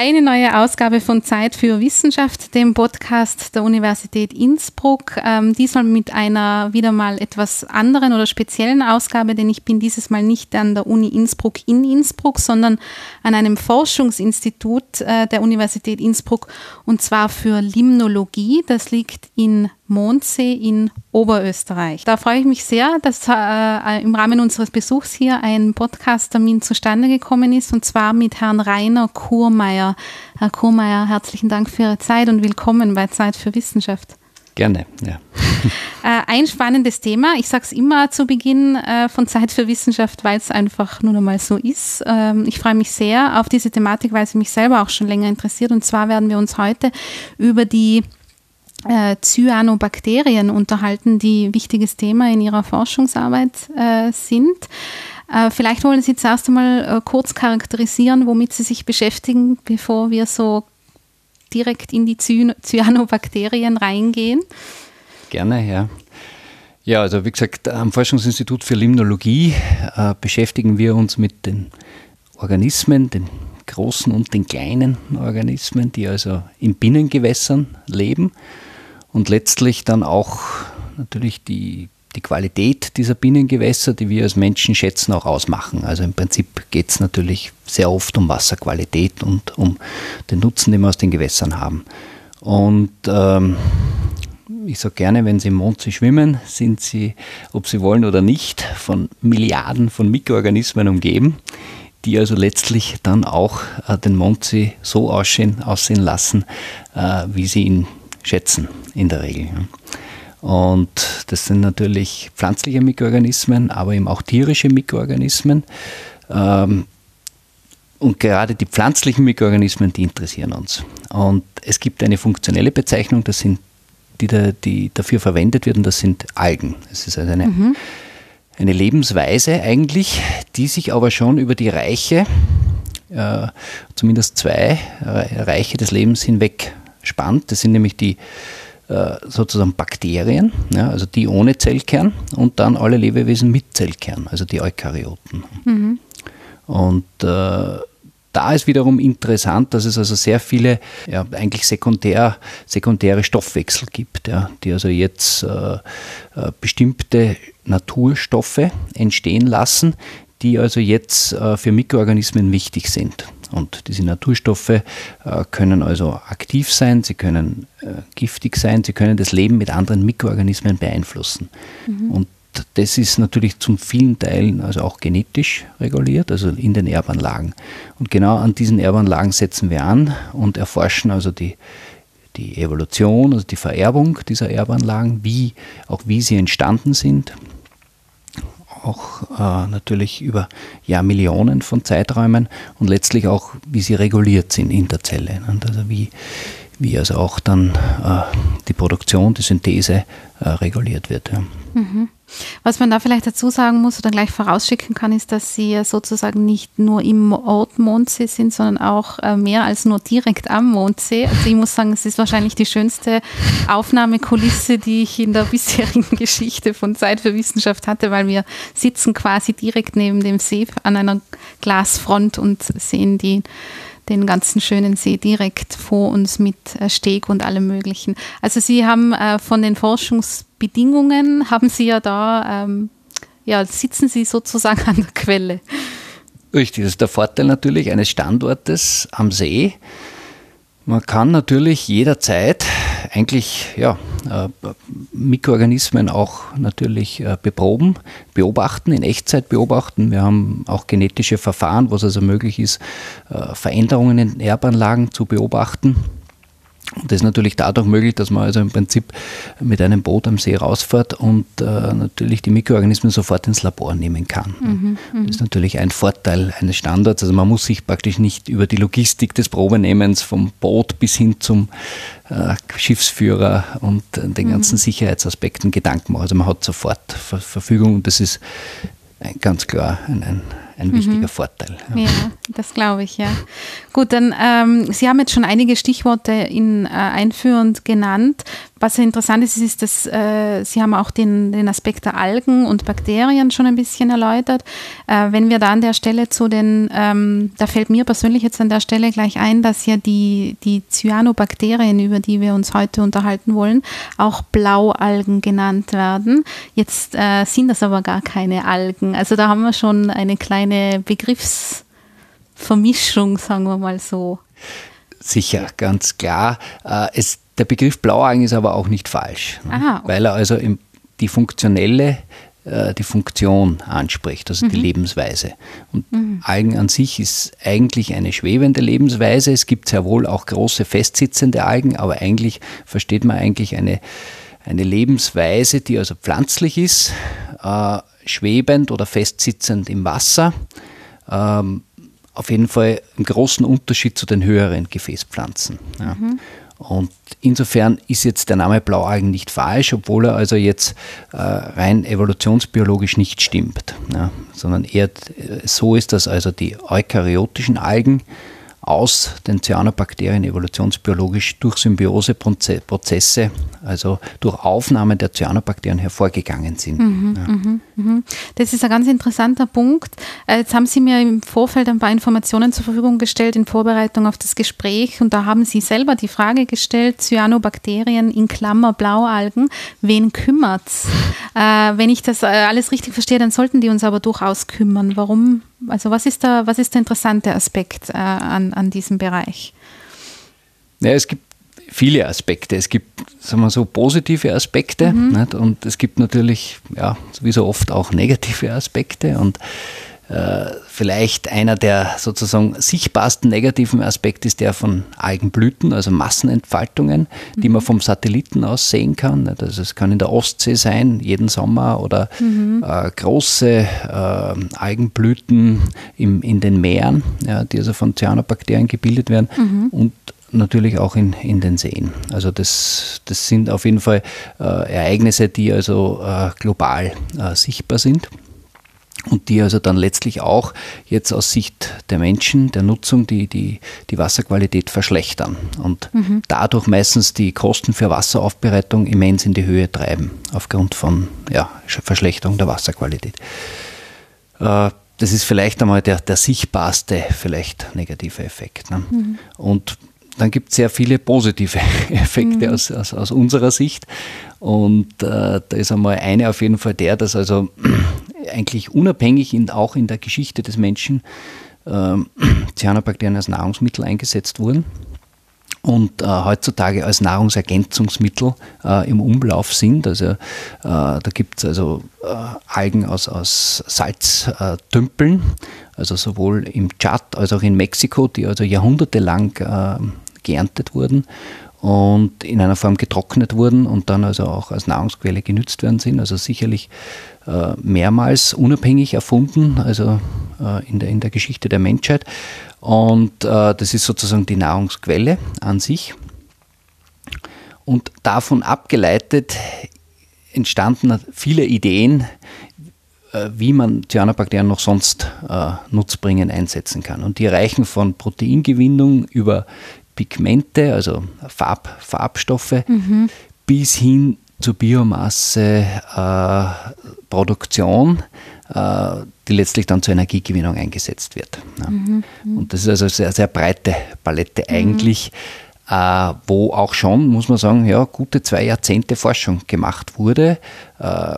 Eine neue Ausgabe von Zeit für Wissenschaft, dem Podcast der Universität Innsbruck. Ähm, diesmal mit einer wieder mal etwas anderen oder speziellen Ausgabe, denn ich bin dieses Mal nicht an der Uni Innsbruck in Innsbruck, sondern an einem Forschungsinstitut äh, der Universität Innsbruck und zwar für Limnologie. Das liegt in Mondsee in Oberösterreich. Da freue ich mich sehr, dass äh, im Rahmen unseres Besuchs hier ein Podcast-Termin zustande gekommen ist und zwar mit Herrn Rainer Kurmeier. Herr Kurmeier, herzlichen Dank für Ihre Zeit und willkommen bei Zeit für Wissenschaft. Gerne, ja. Äh, ein spannendes Thema. Ich sage es immer zu Beginn äh, von Zeit für Wissenschaft, weil es einfach nur noch mal so ist. Ähm, ich freue mich sehr auf diese Thematik, weil sie mich selber auch schon länger interessiert. Und zwar werden wir uns heute über die äh, Cyanobakterien unterhalten, die wichtiges Thema in Ihrer Forschungsarbeit äh, sind. Äh, vielleicht wollen Sie zuerst einmal äh, kurz charakterisieren, womit Sie sich beschäftigen, bevor wir so direkt in die Cyanobakterien reingehen. Gerne, ja. Ja, also wie gesagt, am Forschungsinstitut für Limnologie äh, beschäftigen wir uns mit den Organismen, den großen und den kleinen Organismen, die also in Binnengewässern leben und letztlich dann auch natürlich die, die Qualität dieser Binnengewässer, die wir als Menschen schätzen, auch ausmachen. Also im Prinzip geht es natürlich sehr oft um Wasserqualität und um den Nutzen, den wir aus den Gewässern haben. Und ähm, ich sage gerne, wenn Sie im Mondsee schwimmen, sind Sie, ob Sie wollen oder nicht, von Milliarden von Mikroorganismen umgeben, die also letztlich dann auch äh, den Mondsee so aussehen, aussehen lassen, äh, wie sie ihn schätzen in der Regel. Und das sind natürlich pflanzliche Mikroorganismen, aber eben auch tierische Mikroorganismen. Ähm, und gerade die pflanzlichen Mikroorganismen, die interessieren uns. Und es gibt eine funktionelle Bezeichnung, das sind die, da, die dafür verwendet wird, und das sind Algen. Das ist also eine, mhm. eine Lebensweise eigentlich, die sich aber schon über die Reiche, äh, zumindest zwei äh, Reiche des Lebens hinweg spannt. Das sind nämlich die äh, sozusagen Bakterien, ja, also die ohne Zellkern und dann alle Lebewesen mit Zellkern, also die Eukaryoten. Mhm. Und äh, da ist wiederum interessant, dass es also sehr viele ja, eigentlich sekundär, sekundäre Stoffwechsel gibt, ja, die also jetzt äh, äh bestimmte Naturstoffe entstehen lassen, die also jetzt äh, für Mikroorganismen wichtig sind. Und diese Naturstoffe äh, können also aktiv sein, sie können äh, giftig sein, sie können das Leben mit anderen Mikroorganismen beeinflussen. Mhm. Und das ist natürlich zum vielen Teilen also auch genetisch reguliert, also in den Erbanlagen. Und genau an diesen Erbanlagen setzen wir an und erforschen also die, die Evolution, also die Vererbung dieser Erbanlagen, wie, auch wie sie entstanden sind, auch äh, natürlich über Jahrmillionen von Zeiträumen und letztlich auch, wie sie reguliert sind in der Zelle. Und also wie, wie also auch dann äh, die Produktion, die Synthese äh, reguliert wird. Ja. Mhm. Was man da vielleicht dazu sagen muss oder gleich vorausschicken kann, ist, dass sie sozusagen nicht nur im Ort Mondsee sind, sondern auch äh, mehr als nur direkt am Mondsee. Also ich muss sagen, es ist wahrscheinlich die schönste Aufnahmekulisse, die ich in der bisherigen Geschichte von Zeit für Wissenschaft hatte, weil wir sitzen quasi direkt neben dem See an einer Glasfront und sehen die den ganzen schönen See direkt vor uns mit äh, Steg und allem Möglichen. Also Sie haben äh, von den Forschungsbedingungen, haben Sie ja da, ähm, ja, sitzen Sie sozusagen an der Quelle. Richtig, das ist der Vorteil natürlich eines Standortes am See. Man kann natürlich jederzeit eigentlich ja, Mikroorganismen auch natürlich äh, beproben, beobachten, in Echtzeit beobachten. Wir haben auch genetische Verfahren, wo es also möglich ist, äh, Veränderungen in Erbanlagen zu beobachten. Und das ist natürlich dadurch möglich, dass man also im Prinzip mit einem Boot am See rausfährt und äh, natürlich die Mikroorganismen sofort ins Labor nehmen kann. Mhm, mhm, das ist natürlich ein Vorteil eines Standards. Also man muss sich praktisch nicht über die Logistik des Probenehmens vom Boot bis hin zum äh, Schiffsführer und den ganzen mhm. Sicherheitsaspekten Gedanken machen. Also man hat sofort Ver Verfügung und das ist ganz klar ein, ein ein wichtiger mhm. Vorteil. Ja das glaube ich, ja. Gut, dann, ähm, Sie haben jetzt schon einige Stichworte in, äh, einführend genannt. was interessant ist, ist, dass äh, Sie haben auch den, den Aspekt der Algen und Bakterien schon ein bisschen erläutert. Äh, wenn wir da an der Stelle zu den, ähm, da fällt mir persönlich jetzt an der Stelle gleich ein, dass ja die, die Cyanobakterien, über die wir uns heute unterhalten wollen, auch Blaualgen genannt werden. Jetzt äh, sind das aber gar keine Algen. Also da haben wir schon eine kleine Begriffsvermischung, sagen wir mal so. Sicher, ganz klar. Äh, es der Begriff Blaualgen ist aber auch nicht falsch, ne? Aha, okay. weil er also die funktionelle, äh, die Funktion anspricht, also mhm. die Lebensweise. Und mhm. Algen an sich ist eigentlich eine schwebende Lebensweise. Es gibt sehr wohl auch große festsitzende Algen, aber eigentlich versteht man eigentlich eine, eine Lebensweise, die also pflanzlich ist, äh, schwebend oder festsitzend im Wasser. Ähm, auf jeden Fall im großen Unterschied zu den höheren Gefäßpflanzen. Ja. Mhm. Und insofern ist jetzt der Name Blaualgen nicht falsch, obwohl er also jetzt äh, rein evolutionsbiologisch nicht stimmt, ja, sondern eher äh, so ist, dass also die eukaryotischen Algen aus den Cyanobakterien evolutionsbiologisch durch Symbioseprozesse, also durch Aufnahme der Cyanobakterien hervorgegangen sind. Mhm, ja. Mhm, mhm. Das ist ein ganz interessanter Punkt. Äh, jetzt haben Sie mir im Vorfeld ein paar Informationen zur Verfügung gestellt in Vorbereitung auf das Gespräch und da haben Sie selber die Frage gestellt, Cyanobakterien in Klammer Blaualgen, wen kümmert's? Äh, wenn ich das äh, alles richtig verstehe, dann sollten die uns aber durchaus kümmern. Warum also was ist, da, was ist der interessante Aspekt äh, an, an diesem Bereich? Ja, es gibt viele Aspekte. Es gibt, sagen wir so, positive Aspekte mhm. und es gibt natürlich, ja, wie so oft auch negative Aspekte und vielleicht einer der sozusagen sichtbarsten negativen Aspekte ist der von Algenblüten, also Massenentfaltungen, mhm. die man vom Satelliten aus sehen kann. Also es kann in der Ostsee sein, jeden Sommer, oder mhm. äh, große äh, Algenblüten im, in den Meeren, ja, die also von Cyanobakterien gebildet werden. Mhm. Und natürlich auch in, in den Seen. Also das, das sind auf jeden Fall äh, Ereignisse, die also äh, global äh, sichtbar sind und die also dann letztlich auch jetzt aus Sicht der Menschen, der Nutzung, die, die, die Wasserqualität verschlechtern und mhm. dadurch meistens die Kosten für Wasseraufbereitung immens in die Höhe treiben, aufgrund von ja, Verschlechterung der Wasserqualität. Äh, das ist vielleicht einmal der, der sichtbarste, vielleicht negative Effekt. Ne? Mhm. Und dann gibt es sehr viele positive Effekte mhm. aus, aus, aus, unserer Sicht. Und äh, da ist einmal eine auf jeden Fall der, dass also eigentlich unabhängig in, auch in der Geschichte des Menschen äh, Cyanobakterien als Nahrungsmittel eingesetzt wurden und äh, heutzutage als Nahrungsergänzungsmittel äh, im Umlauf sind. Also äh, da gibt es also äh, Algen aus, aus Salztümpeln, also sowohl im Tschad als auch in Mexiko, die also jahrhundertelang äh, geerntet wurden und in einer Form getrocknet wurden und dann also auch als Nahrungsquelle genützt werden sind. Also sicherlich äh, mehrmals unabhängig erfunden, also äh, in, der, in der Geschichte der Menschheit. Und äh, das ist sozusagen die Nahrungsquelle an sich. Und davon abgeleitet entstanden viele Ideen, äh, wie man Cyanobakterien noch sonst äh, nutzbringend einsetzen kann. Und die reichen von Proteingewinnung über Pigmente, also Farb, Farbstoffe, mhm. bis hin zur Biomasse, äh, äh, die letztlich dann zur Energiegewinnung eingesetzt wird. Ja. Mhm. Und das ist also eine sehr, sehr breite Palette mhm. eigentlich, äh, wo auch schon, muss man sagen, ja, gute zwei Jahrzehnte Forschung gemacht wurde, äh,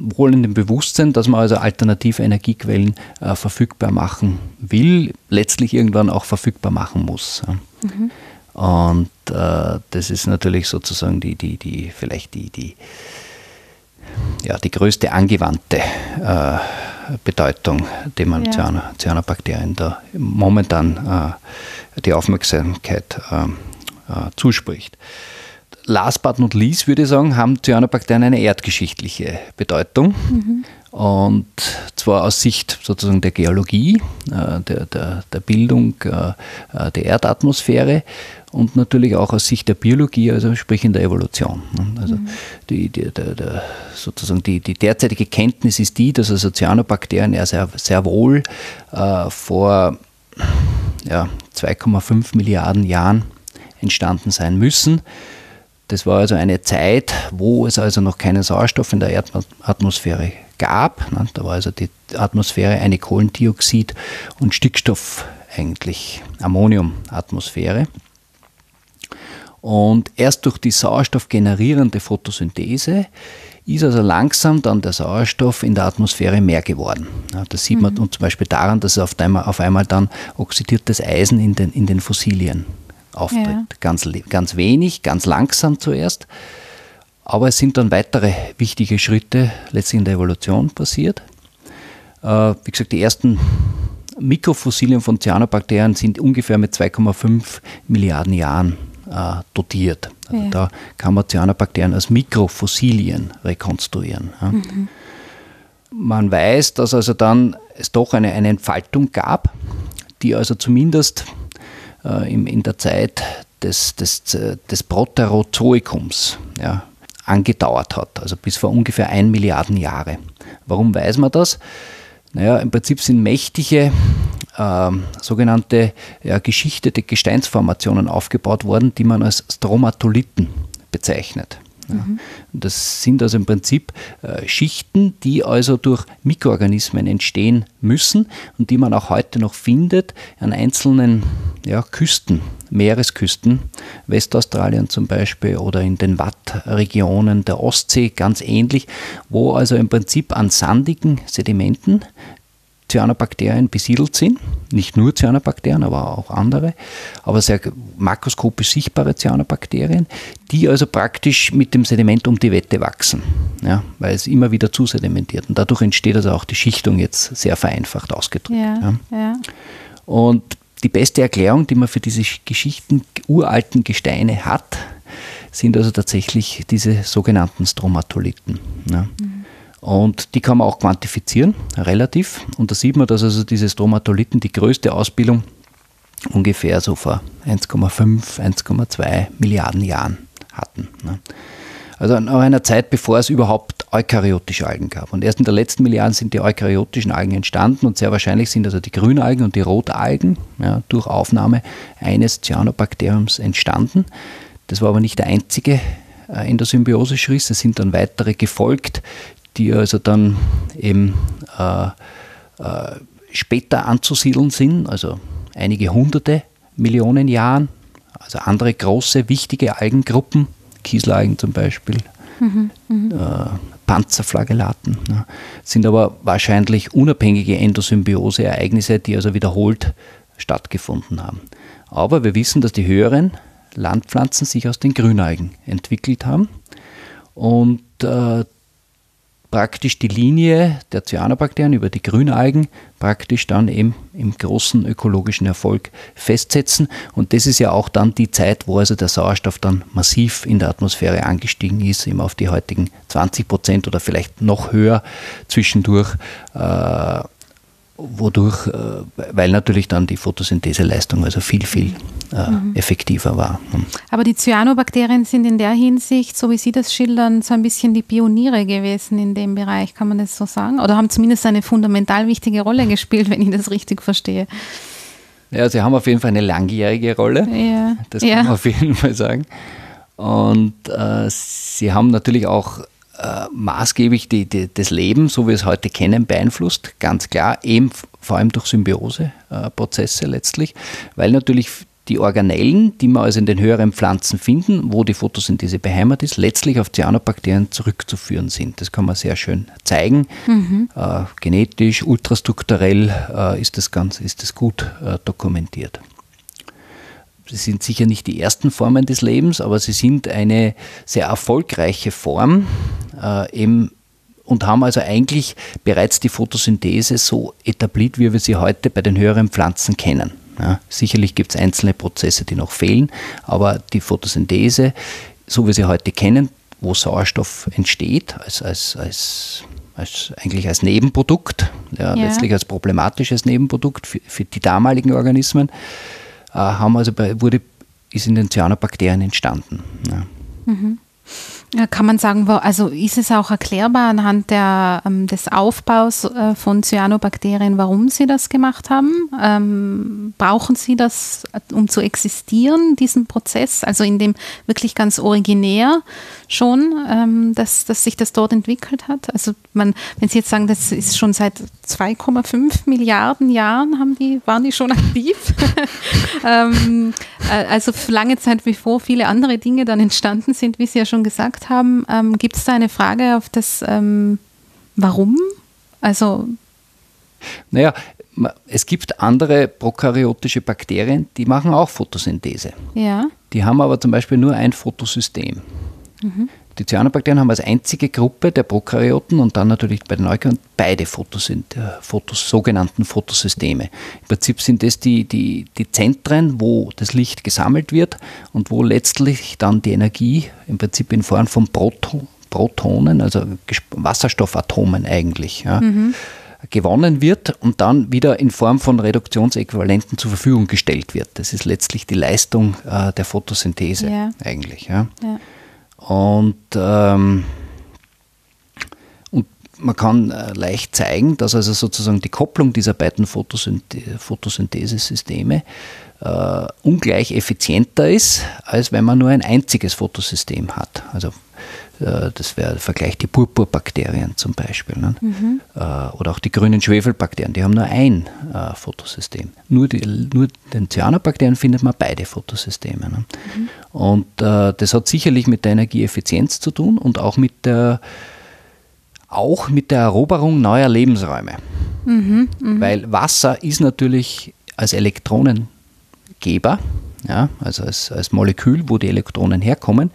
wohl in dem Bewusstsein, dass man also alternative Energiequellen äh, verfügbar machen will, letztlich irgendwann auch verfügbar machen muss. Ja. Mhm. Und äh, das ist natürlich sozusagen die, die, die, vielleicht die, die, ja, die größte angewandte äh, Bedeutung, die man ja. Cyanobakterien da momentan äh, die Aufmerksamkeit äh, äh, zuspricht. Last but not least würde ich sagen, haben Cyanobakterien eine erdgeschichtliche Bedeutung. Mhm. Und zwar aus Sicht sozusagen der Geologie, äh, der, der, der Bildung äh, äh, der Erdatmosphäre und natürlich auch aus Sicht der Biologie, also sprich in der Evolution. Also mhm. die, die, der, der, sozusagen die, die derzeitige Kenntnis ist die, dass also Cyanobakterien ja sehr, sehr wohl äh, vor ja, 2,5 Milliarden Jahren entstanden sein müssen Das war also eine Zeit, wo es also noch keinen Sauerstoff in der Erdatmosphäre gab. Da war also die Atmosphäre eine Kohlendioxid- und Stickstoff eigentlich Ammoniumatmosphäre. Und erst durch die sauerstoffgenerierende Photosynthese ist also langsam dann der Sauerstoff in der Atmosphäre mehr geworden. Ja, das sieht man mhm. zum Beispiel daran, dass auf einmal, auf einmal dann oxidiertes Eisen in den, in den Fossilien auftritt. Ja. Ganz, ganz wenig, ganz langsam zuerst. Aber es sind dann weitere wichtige Schritte letztlich in der Evolution passiert. Äh, wie gesagt, die ersten Mikrofossilien von Cyanobakterien sind ungefähr mit 2,5 Milliarden Jahren äh, dotiert. Also ja. Da kann man Cyanobakterien als Mikrofossilien rekonstruieren. Ja. Mhm. Man weiß, dass also dann es doch eine, eine Entfaltung gab, die also zumindest äh, in, in der Zeit des, des, des Proterozoikums ja, angedauert hat, also bis vor ungefähr 1 Milliarden Jahre. Warum weiß man das? Naja, im Prinzip sind mächtige äh, sogenannte ja, geschichtete Gesteinsformationen aufgebaut worden, die man als Stromatolithen bezeichnet. Mhm. Das sind also im Prinzip äh, Schichten, die also durch Mikroorganismen entstehen müssen und die man auch heute noch findet an einzelnen ja, Küsten, Meeresküsten, Westaustralien zum Beispiel oder in den Wattregionen der Ostsee ganz ähnlich, wo also im Prinzip an sandigen Sedimenten Cyanobakterien besiedelt sind. Nicht nur Cyanobakterien, aber auch andere, aber sehr makroskopisch sichtbare Cyanobakterien, die also praktisch mit dem Sediment um die Wette wachsen, ja, weil es immer wieder zusedimentiert. Und dadurch entsteht also auch die Schichtung jetzt sehr vereinfacht ausgedrückt. Ja, ja. Und die beste Erklärung, die man für diese Geschichten uralten Gesteine hat, sind also tatsächlich diese sogenannten Stromatolithen. Ja. Mhm. Und die kann man auch quantifizieren, relativ. Und da sieht man, dass also diese Stromatolithen die größte Ausbildung ungefähr so vor 1,5, 1,2 Milliarden Jahren hatten. Ne? Also nach einer Zeit, bevor es überhaupt eukaryotische Algen gab. Und erst in der letzten Milliarden sind die eukaryotischen Algen entstanden und sehr wahrscheinlich sind also die Grünalgen und die Rotalgen ja, durch Aufnahme eines Cyanobakteriums entstanden. Das war aber nicht der einzige äh, in der Symbiose Schriss. Es sind dann weitere gefolgt, die also dann eben äh, äh, später anzusiedeln sind, also einige hunderte Millionen Jahren, also andere große, wichtige Algengruppen, Kieselalgen zum Beispiel, mhm, mhm. äh, Panzerflagellaten, ja, sind aber wahrscheinlich unabhängige Endosymbiose-Ereignisse, die also wiederholt stattgefunden haben. Aber wir wissen, dass die höheren Landpflanzen sich aus den Grünalgen entwickelt haben und äh, praktisch die Linie der Cyanobakterien über die Grünalgen praktisch dann eben im großen ökologischen Erfolg festsetzen. Und das ist ja auch dann die Zeit, wo also der Sauerstoff dann massiv in der Atmosphäre angestiegen ist, eben auf die heutigen 20 Prozent oder vielleicht noch höher zwischendurch. Äh, wodurch, äh, weil natürlich dann die Photosyntheseleistung also viel, viel äh, mhm. effektiver war. Hm. Aber die Cyanobakterien sind in der Hinsicht, so wie Sie das schildern, so ein bisschen die Pioniere gewesen in dem Bereich, kann man das so sagen? Oder haben zumindest eine fundamental wichtige Rolle gespielt, wenn ich das richtig verstehe? Ja, sie haben auf jeden Fall eine langjährige Rolle. Ja. Das kann ja. man auf jeden Fall sagen. Und äh, sie haben natürlich auch äh, maßgeblich die, die, das Leben, so wie wir es heute kennen, beeinflusst, ganz klar, eben vor allem durch Symbioseprozesse äh, letztlich, weil natürlich die Organellen, die wir also in den höheren Pflanzen finden, wo die Photosynthese beheimatet ist, letztlich auf Cyanobakterien zurückzuführen sind. Das kann man sehr schön zeigen. Mhm. Äh, genetisch, ultrastrukturell äh, ist, das ganz, ist das gut äh, dokumentiert sie sind sicher nicht die ersten Formen des Lebens, aber sie sind eine sehr erfolgreiche Form äh, eben, und haben also eigentlich bereits die Photosynthese so etabliert, wie wir sie heute bei den höheren Pflanzen kennen. Ja, sicherlich gibt es einzelne Prozesse, die noch fehlen, aber die Photosynthese, so wie wir sie heute kennen, wo Sauerstoff entsteht, als, als, als, als eigentlich als Nebenprodukt, ja, ja. letztlich als problematisches Nebenprodukt für, für die damaligen Organismen, haben also bei, wurde, ist in den Cyanobakterien entstanden. Ja. Mhm. Kann man sagen, also ist es auch erklärbar anhand der, ähm, des Aufbaus äh, von Cyanobakterien, warum sie das gemacht haben? Ähm, brauchen sie das, um zu existieren, diesen Prozess? Also in dem wirklich ganz originär schon, ähm, dass, dass sich das dort entwickelt hat? Also man, wenn Sie jetzt sagen, das ist schon seit 2,5 Milliarden Jahren haben die, waren die schon aktiv. ähm, äh, also lange Zeit, bevor viele andere Dinge dann entstanden sind, wie Sie ja schon gesagt gesagt haben, ähm, gibt es da eine Frage auf das ähm, Warum? Also. Naja, es gibt andere prokaryotische Bakterien, die machen auch Photosynthese. Ja. Die haben aber zum Beispiel nur ein Photosystem. Mhm. Die Cyanobakterien haben als einzige Gruppe der Prokaryoten und dann natürlich bei den Eukaryoten beide Photosynth Fotos, sogenannten Photosysteme. Im Prinzip sind das die, die, die Zentren, wo das Licht gesammelt wird und wo letztlich dann die Energie im Prinzip in Form von Proton, Protonen, also Wasserstoffatomen eigentlich, ja, mhm. gewonnen wird und dann wieder in Form von Reduktionsäquivalenten zur Verfügung gestellt wird. Das ist letztlich die Leistung äh, der Photosynthese ja. eigentlich. Ja. ja. Und, ähm, und man kann äh, leicht zeigen, dass also sozusagen die Kopplung dieser beiden Photosynthesesysteme äh, ungleich effizienter ist, als wenn man nur ein einziges Photosystem hat. Also das wäre der Vergleich die Purpurbakterien zum Beispiel. Ne? Mhm. Äh, oder auch die grünen Schwefelbakterien, die haben nur ein äh, Photosystem. Nur, die, nur den Cyanobakterien findet man beide Photosysteme. Ne? Mhm. Und das hat sicherlich mit der Energieeffizienz zu tun und auch mit der, auch mit der Eroberung neuer Lebensräume. Mhm, mh. Weil Wasser ist natürlich als Elektronengeber, ja, also als, als Molekül, wo die Elektronen herkommen,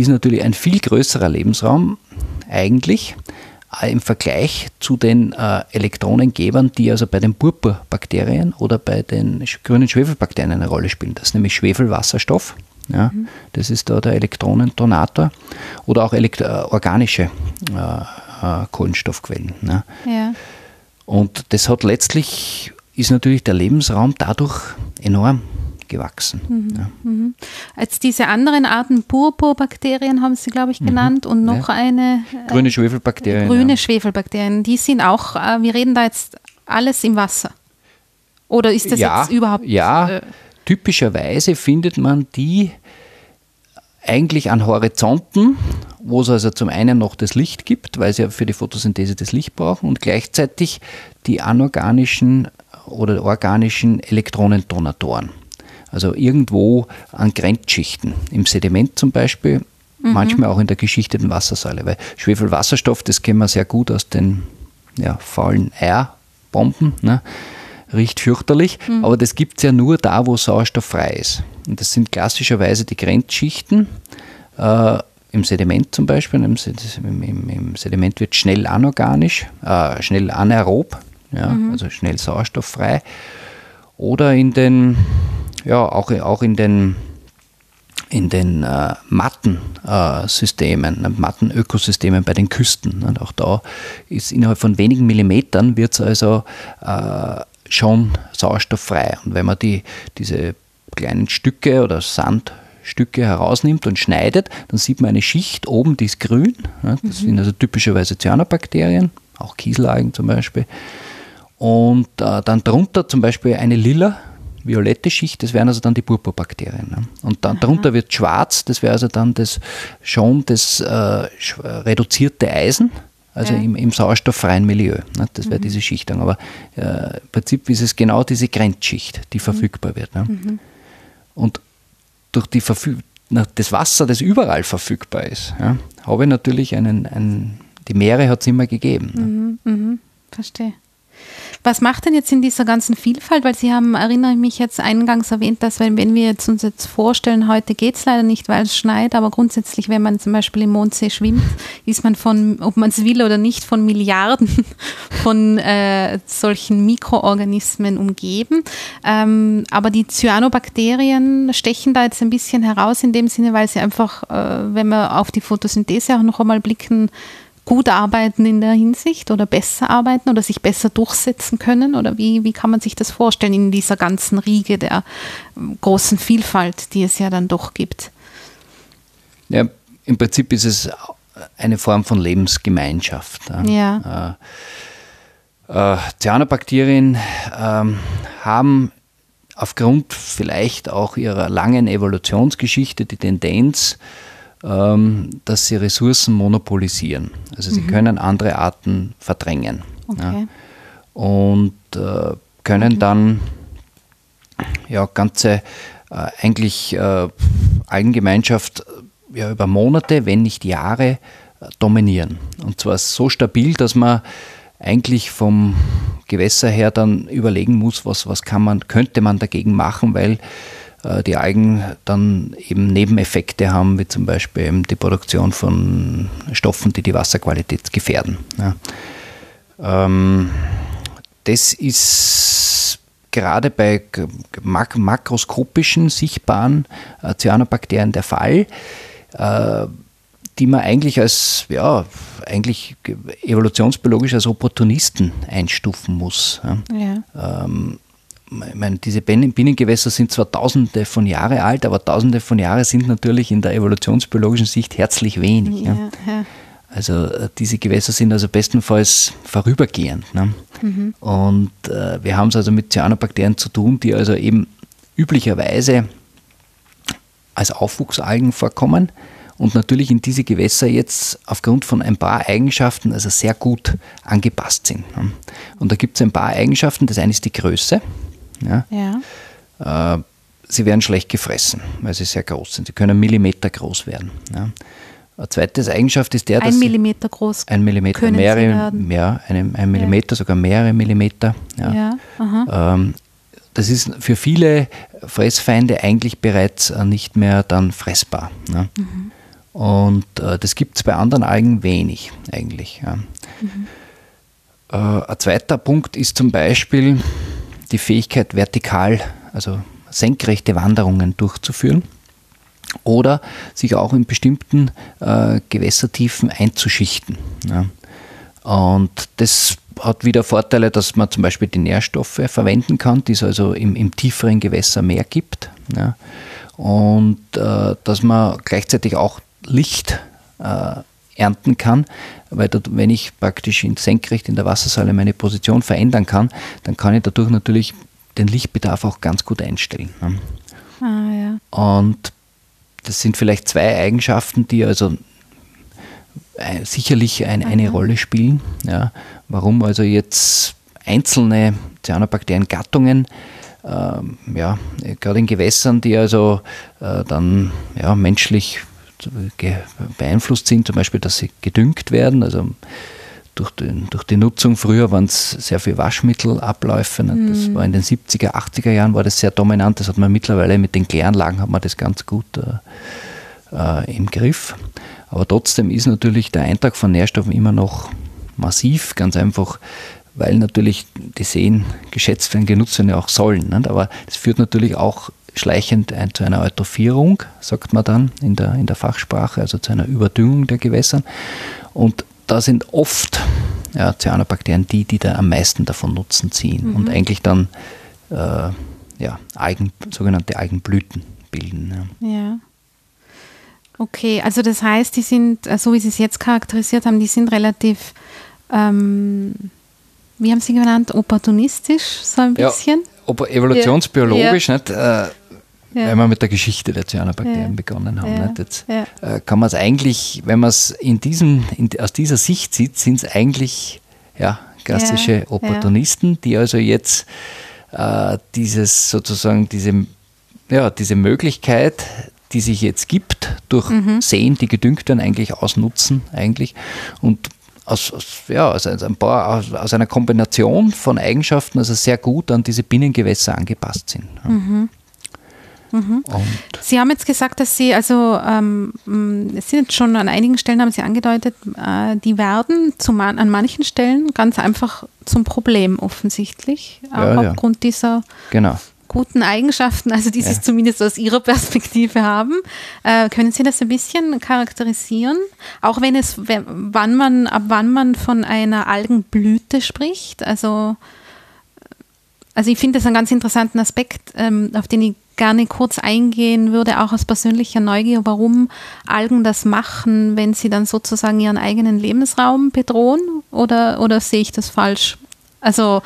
ist natürlich ein viel größerer Lebensraum eigentlich äh, im Vergleich zu den äh, Elektronengebern, die also bei den Purpurbakterien oder bei den grünen Schwefelbakterien eine Rolle spielen. Das ist nämlich Schwefelwasserstoff. Ja, mhm. Das ist da der Elektronendonator oder auch elekt äh, organische äh, äh, Kohlenstoffquellen. Ne? Ja. Und das hat letztlich, ist natürlich der Lebensraum dadurch enorm gewachsen. Mhm. Ja. Mhm. Als diese anderen Arten Purpurbakterien haben Sie, glaube ich, mhm. genannt und noch ja. eine. Äh, grüne Schwefelbakterien. Grüne ja. Schwefelbakterien, die sind auch, äh, wir reden da jetzt alles im Wasser. Oder ist das jetzt überhaupt? Ja, äh, typischerweise findet man die eigentlich an Horizonten, wo es also zum einen noch das Licht gibt, weil sie ja für die Photosynthese das Licht brauchen und gleichzeitig die anorganischen oder organischen Elektronendonatoren. Also irgendwo an Grenzschichten, im Sediment zum Beispiel, mhm. manchmal auch in der geschichteten Wassersäule, weil Schwefelwasserstoff, das kennen wir sehr gut aus den ja, faulen Eierbomben, ne? riecht fürchterlich, mhm. aber das gibt es ja nur da, wo Sauerstoff frei ist. Und das sind klassischerweise die Grenzschichten. Äh, im Sediment zum Beispiel, im, im, im, Sediment wird schnell anorganisch, äh, schnell anaerob, ja, mhm. also schnell sauerstofffrei. Oder in den ja, auch, auch in den, in den äh, Mattensystemen, äh, Mattenökosystemen bei den Küsten. Und auch da ist innerhalb von wenigen Millimetern wird es also äh, schon sauerstofffrei. Und wenn man die, diese kleinen Stücke oder Sandstücke herausnimmt und schneidet, dann sieht man eine Schicht oben, die ist grün. das mhm. sind also typischerweise Cyanobakterien, auch Kieselalgen zum Beispiel. Und äh, dann drunter zum Beispiel eine lila violette Schicht, das wären also dann die Purpurbakterien. Ne? Und dann darunter wird schwarz, das wäre also dann das schon das äh, reduzierte Eisen, also ja. im, im sauerstofffreien Milieu. Ne? Das wäre mhm. diese Schicht dann. Aber äh, im Prinzip ist es genau diese Grenzschicht, die mhm. verfügbar wird. Ne? Mhm. Und durch die Verfüg das Wasser, das überall verfügbar ist, ja, habe ich natürlich einen, einen die Meere hat es immer gegeben. Ne? Mhm, mhm. Verstehe. Was macht denn jetzt in dieser ganzen Vielfalt? Weil Sie haben, erinnere ich mich jetzt eingangs erwähnt, dass wenn, wenn wir jetzt uns jetzt vorstellen, heute geht es leider nicht, weil es schneit, aber grundsätzlich, wenn man zum Beispiel im Mondsee schwimmt, ist man von, ob man es will oder nicht, von Milliarden von äh, solchen Mikroorganismen umgeben. Ähm, aber die Cyanobakterien stechen da jetzt ein bisschen heraus in dem Sinne, weil sie einfach, äh, wenn wir auf die Photosynthese auch noch einmal blicken, gut arbeiten in der Hinsicht oder besser arbeiten oder sich besser durchsetzen können? Oder wie, wie kann man sich das vorstellen in dieser ganzen Riege der ähm, großen Vielfalt, die es ja dann doch gibt? Ja, im Prinzip ist es eine Form von Lebensgemeinschaft. Ja. Äh, äh, Cyanobakterien ähm, haben aufgrund vielleicht auch ihrer langen Evolutionsgeschichte die Tendenz, ähm, dass sie Ressourcen monopolisieren. Also sie mhm. können andere Arten verdrängen. Okay. Ja. Und äh, können dann ja, ganze äh, eigentlich äh, Algengemeinschaft ja, über Monate, wenn nicht Jahre äh, dominieren. Und zwar so stabil, dass man eigentlich vom Gewässer her dann überlegen muss, was, was kann man, könnte man dagegen machen, weil äh, die Algen dann eben Nebeneffekte haben, wie zum Beispiel die Produktion von Stoffen, die die Wasserqualität gefährden. Ja. Ähm, das ist gerade bei mak makroskopischen, sichtbaren äh, Cyanobakterien der Fall, äh, die man eigentlich als, ja, eigentlich evolutionsbiologisch als Opportunisten einstufen muss. Ja. Ähm, ich meine, diese Bienengewässer sind zwar tausende von Jahren alt, aber tausende von Jahren sind natürlich in der evolutionsbiologischen Sicht herzlich wenig. Ja, ja. Also äh, diese Gewässer sind also bestenfalls vorübergehend. Ne? Mhm. Und äh, wir haben es also mit Cyanobakterien zu tun, die also eben üblicherweise als Aufwuchsalgen vorkommen und natürlich in diese Gewässer jetzt aufgrund von ein paar Eigenschaften also sehr gut angepasst sind. Ne? Und da gibt es ein paar Eigenschaften. Das eine ist die Größe. Ja? ja. Äh, sie werden schlecht gefressen, weil sie sehr groß sind. Sie können Millimeter groß werden. Ja? Eine zweite Eigenschaft ist der, dass. Ein Millimeter groß. Ein Millimeter, mehrere, mehr, ein, ein Millimeter, ja. sogar mehrere Millimeter. Ja. ja ähm, das ist für viele Fressfeinde eigentlich bereits äh, nicht mehr dann fressbar. Ne? Mhm. Und äh, das gibt es bei anderen Algen wenig eigentlich. Ja. Mhm. Äh, ein zweiter Punkt ist zum Beispiel die Fähigkeit, vertikal, also senkrechte Wanderungen durchzuführen oder sich auch in bestimmten äh, Gewässertiefen einzuschichten. Ja. Und das hat wieder Vorteile, dass man zum Beispiel die Nährstoffe verwenden kann, die es also im, im tieferen Gewässer mehr gibt. Ja. Und äh, dass man gleichzeitig auch Licht äh, ernten kann, weil dort, wenn ich praktisch in senkrecht in der Wassersäule meine Position verändern kann, dann kann ich dadurch natürlich den Lichtbedarf auch ganz gut einstellen. Ne. Ah, ja. Und das sind vielleicht zwei Eigenschaften, die also äh, sicherlich ein, eine mhm. Rolle spielen. Ja. Warum also jetzt einzelne Cyanobakterien-Gattungen, ähm, ja, gerade in Gewässern, die also äh, dann ja, menschlich beeinflusst sind, zum Beispiel, dass sie gedüngt werden, also durch, den, durch die Nutzung, früher waren es sehr viele Waschmittelabläufe, ne? das mhm. war in den 70er, 80er Jahren war das sehr dominant, das hat man mittlerweile mit den Kläranlagen hat man das ganz gut äh, äh, im Griff. Aber trotzdem ist natürlich der Eintrag von Nährstoffen immer noch massiv, ganz einfach, weil natürlich die Seen geschätzt werden, genutzt werden ja auch sollen. Nicht? Aber das führt natürlich auch schleichend ein, zu einer Eutrophierung, sagt man dann in der, in der Fachsprache, also zu einer Überdüngung der Gewässer. Und da sind oft ja, Cyanobakterien die, die da am meisten davon Nutzen ziehen mhm. und eigentlich dann äh, ja, Algen, sogenannte Algenblüten bilden. Ja. ja. Okay, also das heißt, die sind, äh, so wie Sie es jetzt charakterisiert haben, die sind relativ, ähm, wie haben Sie genannt, opportunistisch, so ein bisschen? Ja, evolutionsbiologisch, ja. nicht? Äh, ja. weil wir mit der Geschichte der Cyanobakterien ja. begonnen haben. Ja. Jetzt äh, kann man es eigentlich, wenn man es in diesem, in, aus dieser Sicht sieht, sind es eigentlich ja, klassische Opportunisten, die also jetzt äh, dieses sozusagen diese, ja, diese Möglichkeit, die sich jetzt gibt, durch mhm. Seen, die gedüngt werden, eigentlich ausnutzen eigentlich und aus, aus, ja, aus, ein paar, aus, aus, einer Kombination von Eigenschaften also sehr gut an diese Binnengewässer angepasst sind. Mhm. Mhm. Sie haben jetzt gesagt, dass Sie, also ähm, es sind schon an einigen Stellen, haben Sie angedeutet, äh, die werden zum, an manchen Stellen ganz einfach zum Problem offensichtlich, ja, ja. aufgrund dieser genau. guten Eigenschaften, also die ja. Sie zumindest aus Ihrer Perspektive haben. Äh, können Sie das ein bisschen charakterisieren? Auch wenn es, wann man, ab wann man von einer Algenblüte spricht, also also ich finde das einen ganz interessanten Aspekt, ähm, auf den ich gerne kurz eingehen würde, auch aus persönlicher Neugier, warum Algen das machen, wenn sie dann sozusagen ihren eigenen Lebensraum bedrohen? Oder, oder sehe ich das falsch? Also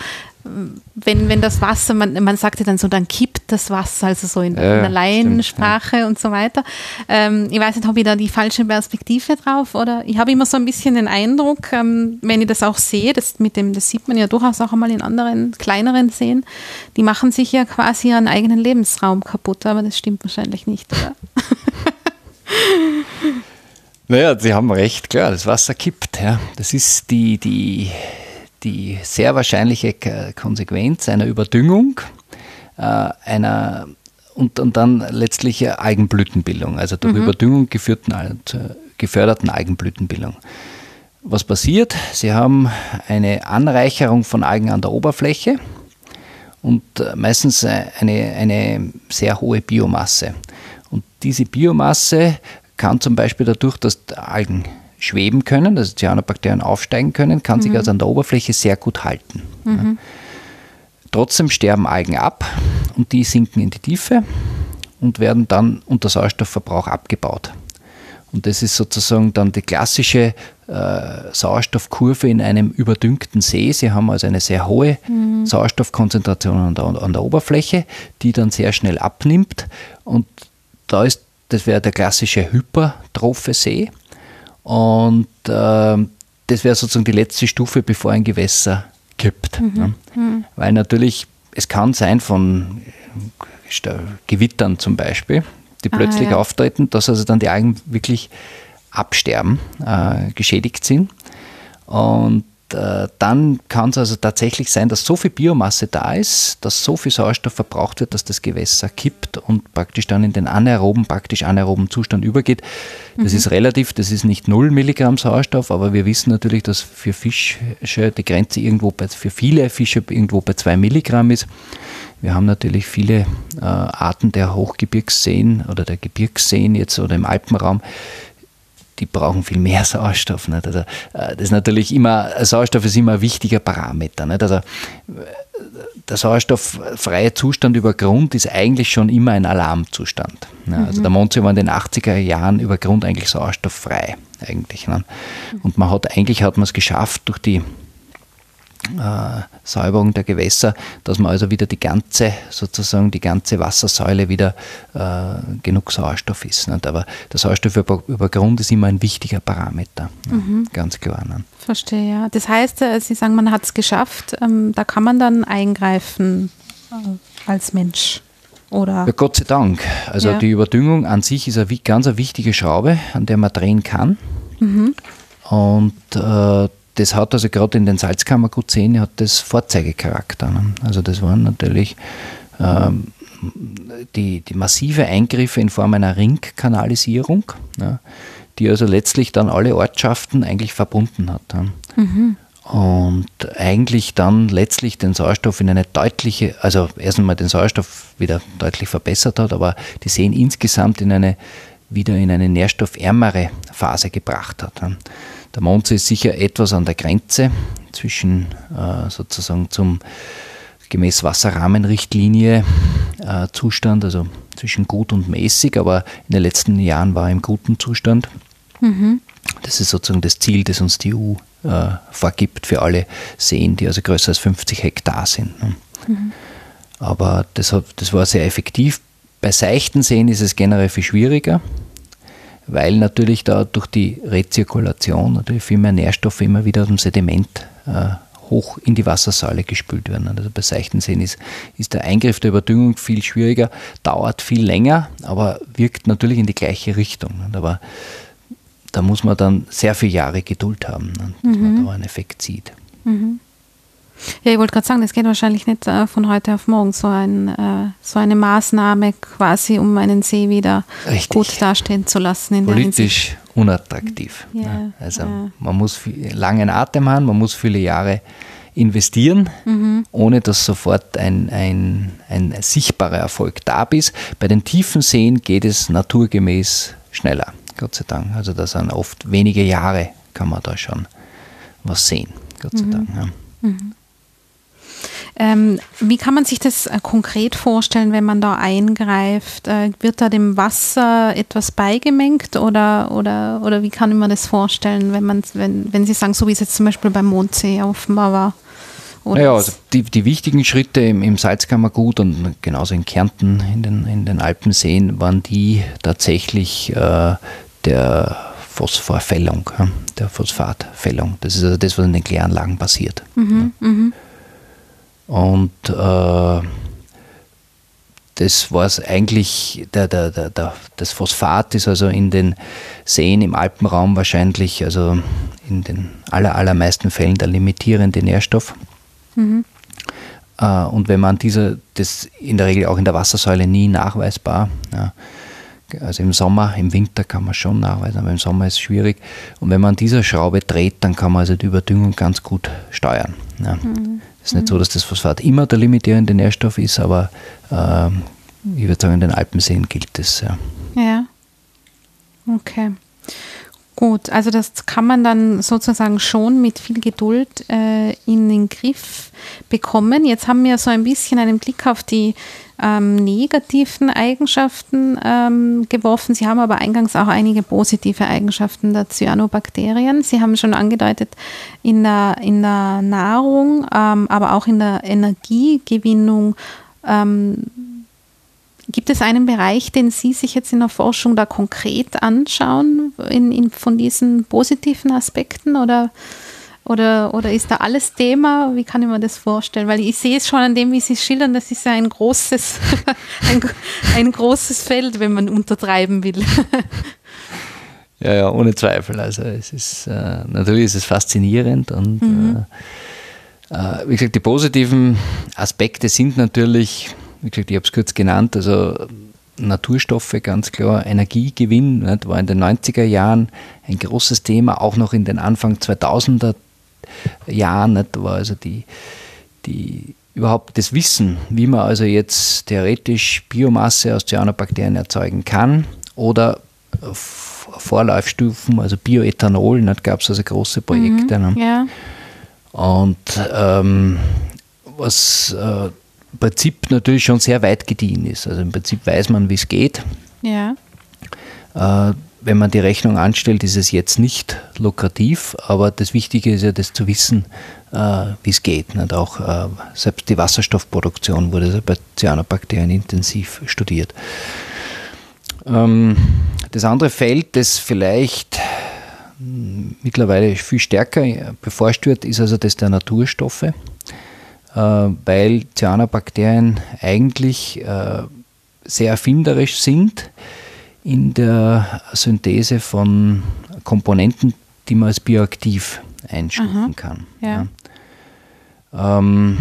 wenn, wenn das Wasser, man, man sagt ja dann so, dann kippt das Wasser, also so in, ja, in der Laiensprache ja. und so weiter. Ähm, ich weiß nicht, habe ich da die falsche Perspektive drauf oder ich habe immer so ein bisschen den Eindruck, ähm, wenn ich das auch sehe, das, mit dem, das sieht man ja durchaus auch einmal in anderen, kleineren Seen, die machen sich ja quasi ihren eigenen Lebensraum kaputt, aber das stimmt wahrscheinlich nicht, oder? naja, Sie haben recht, klar, das Wasser kippt. Ja. Das ist die, die die sehr wahrscheinliche Konsequenz einer Überdüngung, äh, einer und, und dann letztlich Algenblütenbildung, also durch mhm. Überdüngung geführten, geförderten Algenblütenbildung. Was passiert? Sie haben eine Anreicherung von Algen an der Oberfläche und äh, meistens eine, eine sehr hohe Biomasse. Und diese Biomasse kann zum Beispiel dadurch, dass Algen schweben können, also Cyanobakterien aufsteigen können, kann mhm. sich also an der Oberfläche sehr gut halten. Mhm. Trotzdem sterben Algen ab und die sinken in die Tiefe und werden dann unter Sauerstoffverbrauch abgebaut. Und das ist sozusagen dann die klassische äh, Sauerstoffkurve in einem überdüngten See. Sie haben also eine sehr hohe mhm. Sauerstoffkonzentration an der, an der, Oberfläche, die dann sehr schnell abnimmt. Und da ist, das wäre der klassische hypertrophe See. Und äh, das wäre sozusagen die letzte Stufe, bevor ein Gewässer kippt. Mhm. Ne? Weil natürlich, es kann sein von äh, Gewittern zum Beispiel, die ah, plötzlich ja. auftreten, dass also dann die Algen wirklich absterben, äh, geschädigt sind. Und äh, dann kann es also tatsächlich sein, dass so viel Biomasse da ist, dass so viel Sauerstoff verbraucht wird, dass das Gewässer kippt und praktisch dann in den anaeroben, praktisch anaeroben Zustand übergeht. Das mhm. ist relativ, das ist nicht 0 Milligramm Sauerstoff, aber wir wissen natürlich, dass für Fische die Grenze irgendwo bei, für viele Fische irgendwo bei 2 Milligramm ist. Wir haben natürlich viele äh, Arten der Hochgebirgsseen oder der Gebirgsseen jetzt oder im Alpenraum, die brauchen viel mehr Sauerstoff. Nicht? Also, äh, das ist natürlich immer, Sauerstoff ist immer ein wichtiger Parameter. Nicht? Also, der sauerstofffreie Zustand über Grund ist eigentlich schon immer ein Alarmzustand. Ja, also mhm. der Mondsee war in den 80er Jahren über Grund eigentlich sauerstofffrei. Eigentlich, ne? Und man hat eigentlich hat man es geschafft durch die äh, Säuberung der Gewässer, dass man also wieder die ganze, sozusagen die ganze Wassersäule wieder äh, genug Sauerstoff ist. Nicht? Aber der Sauerstoff über, über, Grund ist immer ein wichtiger Parameter, mhm. ganz klar. Nicht? Verstehe, ja. Das heißt, äh, Sie sagen, man hat es geschafft, ähm, da kann man dann eingreifen äh, als Mensch. Oder? Ja, Gott sei Dank. Also ja. die Überdüngung an sich ist eine ganz eine wichtige Schraube, an der man drehen kann. Mhm. Und äh, das hat also gerade in den Salzkammergutzähnen hat das Vorzeigecharakter. Ne? Also das waren natürlich ähm, die, die massive Eingriffe in Form einer Ringkanalisierung, ja, die also letztlich dann alle Ortschaften eigentlich verbunden hat. Ja. Mhm. Und eigentlich dann letztlich den Sauerstoff in eine deutliche, also erst einmal den Sauerstoff wieder deutlich verbessert hat, aber die Seen insgesamt in eine wieder in eine nährstoffärmere Phase gebracht hat. Der Mondsee ist sicher etwas an der Grenze zwischen äh, sozusagen zum gemäß Wasserrahmenrichtlinie äh, Zustand, also zwischen gut und mäßig, aber in den letzten Jahren war er im guten Zustand. Mhm. Das ist sozusagen das Ziel, das uns die EU äh, vorgibt für alle Seen, die also größer als 50 Hektar sind. Ne? Mhm. Aber das, hat, das war sehr effektiv. Bei seichten Seen ist es generell viel schwieriger weil natürlich da durch die Rezirkulation natürlich viel mehr Nährstoffe immer wieder aus dem Sediment äh, hoch in die Wassersäule gespült werden. Also bei seichten Seen ist, ist der Eingriff der Überdüngung viel schwieriger, dauert viel länger, aber wirkt natürlich in die gleiche Richtung. Aber da muss man dann sehr viele Jahre Geduld haben, dass mhm. man da einen Effekt sieht. Mhm. Ja, ich wollte gerade sagen, das geht wahrscheinlich nicht äh, von heute auf morgen, so, ein, äh, so eine Maßnahme quasi, um einen See wieder Richtig. gut dastehen zu lassen. Politisch unattraktiv. Ja, ja. Also ja. man muss viel, langen Atem haben, man muss viele Jahre investieren, mhm. ohne dass sofort ein, ein, ein sichtbarer Erfolg da ist. Bei den tiefen Seen geht es naturgemäß schneller, Gott sei Dank. Also da sind oft wenige Jahre, kann man da schon was sehen, Gott sei mhm. Dank. Ja. Mhm. Ähm, wie kann man sich das äh, konkret vorstellen, wenn man da eingreift? Äh, wird da dem Wasser etwas beigemengt oder, oder, oder wie kann man das vorstellen, wenn, man, wenn, wenn Sie sagen, so wie es jetzt zum Beispiel beim Mondsee offenbar war? Oder naja, also die, die wichtigen Schritte im, im Salzkammergut und genauso in Kärnten, in den, in den Alpenseen, waren die tatsächlich äh, der Phosphorfällung, der Phosphatfällung. Das ist also das, was in den Kläranlagen passiert. Mhm, mhm. Und äh, das war es eigentlich, der, der, der, der, das Phosphat ist also in den Seen im Alpenraum wahrscheinlich, also in den aller, allermeisten Fällen der limitierende Nährstoff. Mhm. Äh, und wenn man diese, das in der Regel auch in der Wassersäule nie nachweisbar, ja, also im Sommer, im Winter kann man schon nachweisen, aber im Sommer ist es schwierig. Und wenn man diese Schraube dreht, dann kann man also die Überdüngung ganz gut steuern. Ja. Mhm. Es ist nicht so, dass das Phosphat immer der limitierende Nährstoff ist, aber äh, ich würde sagen, in den Alpenseen gilt das. Ja. ja. Okay. Gut, also das kann man dann sozusagen schon mit viel Geduld äh, in den Griff bekommen. Jetzt haben wir so ein bisschen einen Blick auf die ähm, negativen Eigenschaften ähm, geworfen. Sie haben aber eingangs auch einige positive Eigenschaften der Cyanobakterien. Sie haben schon angedeutet, in der, in der Nahrung, ähm, aber auch in der Energiegewinnung ähm, Gibt es einen Bereich, den Sie sich jetzt in der Forschung da konkret anschauen, in, in, von diesen positiven Aspekten oder, oder, oder ist da alles Thema? Wie kann ich mir das vorstellen? Weil ich sehe es schon an dem, wie Sie schildern, das ist ja ein großes, ein, ein großes Feld, wenn man untertreiben will. Ja, ja, ohne Zweifel. Also es ist äh, natürlich ist es faszinierend und mhm. äh, äh wie gesagt, die positiven Aspekte sind natürlich wie gesagt, ich habe es kurz genannt, also Naturstoffe, ganz klar, Energiegewinn, nicht, war in den 90er Jahren ein großes Thema, auch noch in den Anfang 2000er Jahren, nicht, war also die, die überhaupt das Wissen, wie man also jetzt theoretisch Biomasse aus Cyanobakterien erzeugen kann oder Vorlaufstufen, also Bioethanol, gab es also große Projekte. Mhm, ja. Und ähm, was äh, Prinzip natürlich schon sehr weit gediehen ist. Also im Prinzip weiß man, wie es geht. Ja. Äh, wenn man die Rechnung anstellt, ist es jetzt nicht lukrativ, aber das Wichtige ist ja, das zu wissen, äh, wie es geht. Nicht? Auch äh, selbst die Wasserstoffproduktion wurde bei Cyanobakterien intensiv studiert. Ähm, das andere Feld, das vielleicht mittlerweile viel stärker bevorsteht, ist also das der Naturstoffe. Äh, weil Cyanobakterien eigentlich äh, sehr erfinderisch sind in der Synthese von Komponenten, die man als bioaktiv einstufen kann. Ja. Ja. Ähm,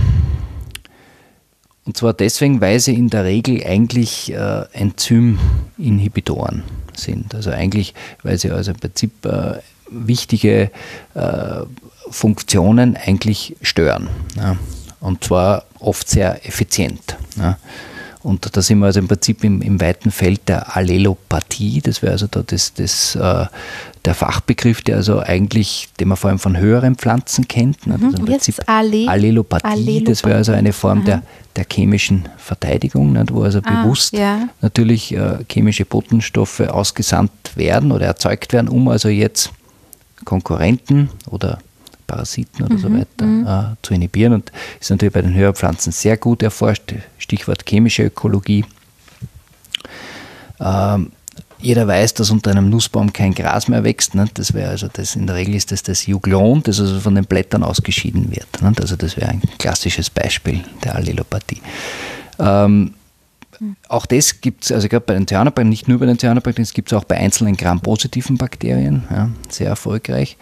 und zwar deswegen, weil sie in der Regel eigentlich äh, Enzyminhibitoren sind. Also eigentlich, weil sie also im Prinzip äh, wichtige äh, Funktionen eigentlich stören. Ja und zwar oft sehr effizient. Ja. Und da sind wir also im Prinzip im, im weiten Feld der Allelopathie, das wäre also da das, das, äh, der Fachbegriff, der also eigentlich, den man vor allem von höheren Pflanzen kennt. Ne? Also im Prinzip Alle Allelopathie, Allelopathie, das wäre also eine Form der, der chemischen Verteidigung, ne? wo also ah, bewusst ja. natürlich äh, chemische Botenstoffe ausgesandt werden oder erzeugt werden, um also jetzt Konkurrenten oder Parasiten oder mhm, so weiter mhm. äh, zu inhibieren. Und ist natürlich bei den Höherpflanzen sehr gut erforscht. Stichwort chemische Ökologie. Ähm, jeder weiß, dass unter einem Nussbaum kein Gras mehr wächst. Ne? Das wäre also das, in der Regel ist das das Juglon, das also von den Blättern ausgeschieden wird. Ne? Also das wäre ein klassisches Beispiel der Allelopathie. Ähm, auch das gibt es, also gerade bei den Cyanobakterien, nicht nur bei den Cyanobakterien, es gibt es auch bei einzelnen Gram-positiven Bakterien, ja, sehr erfolgreich.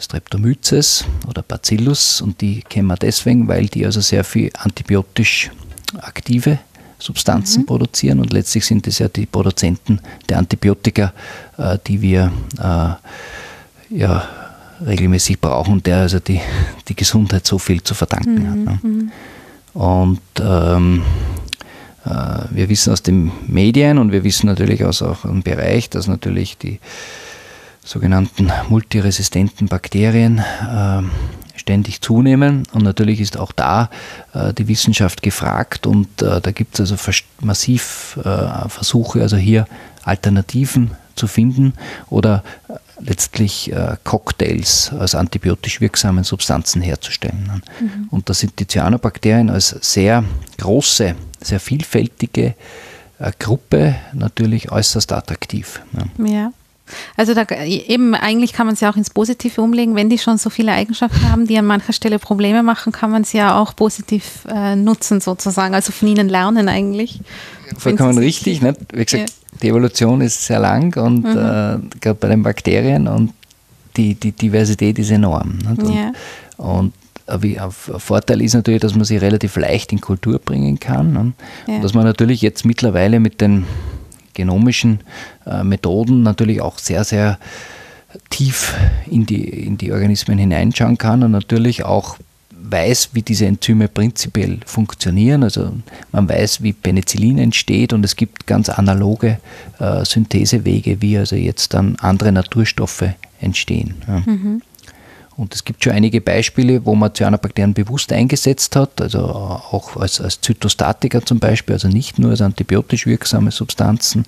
Streptomyces oder Bacillus und die kennen wir deswegen, weil die also sehr viel antibiotisch aktive Substanzen mhm. produzieren und letztlich sind es ja die Produzenten der Antibiotika, äh, die wir äh, ja, regelmäßig brauchen, der also die, die Gesundheit so viel zu verdanken mhm. hat. Ne? Mhm. Und ähm, äh, wir wissen aus den Medien und wir wissen natürlich aus auch im Bereich, dass natürlich die sogenannten multiresistenten Bakterien äh, ständig zunehmen und natürlich ist auch da äh, die Wissenschaft gefragt und äh, da gibt es also massiv äh, Versuche, also hier Alternativen zu finden oder letztlich Cocktails aus antibiotisch wirksamen Substanzen herzustellen. Mhm. Und da sind die Cyanobakterien als sehr große, sehr vielfältige Gruppe natürlich äußerst attraktiv. Ja. Also da, eben eigentlich kann man es ja auch ins Positive umlegen. Wenn die schon so viele Eigenschaften haben, die an mancher Stelle Probleme machen, kann man sie ja auch positiv äh, nutzen sozusagen. Also von ihnen lernen eigentlich. Vollkommen richtig. Nicht? Wie gesagt, ja. die Evolution ist sehr lang und mhm. äh, gerade bei den Bakterien und die, die Diversität ist enorm. Und, ja. und ein Vorteil ist natürlich, dass man sie relativ leicht in Kultur bringen kann. Ne? Ja. Und dass man natürlich jetzt mittlerweile mit den genomischen äh, Methoden natürlich auch sehr, sehr tief in die, in die Organismen hineinschauen kann und natürlich auch weiß, wie diese Enzyme prinzipiell funktionieren. Also man weiß, wie Penicillin entsteht und es gibt ganz analoge äh, Synthesewege, wie also jetzt dann andere Naturstoffe entstehen. Ja. Mhm. Und es gibt schon einige Beispiele, wo man Cyanobakterien bewusst eingesetzt hat, also auch als, als Zytostatika zum Beispiel, also nicht nur als antibiotisch wirksame Substanzen.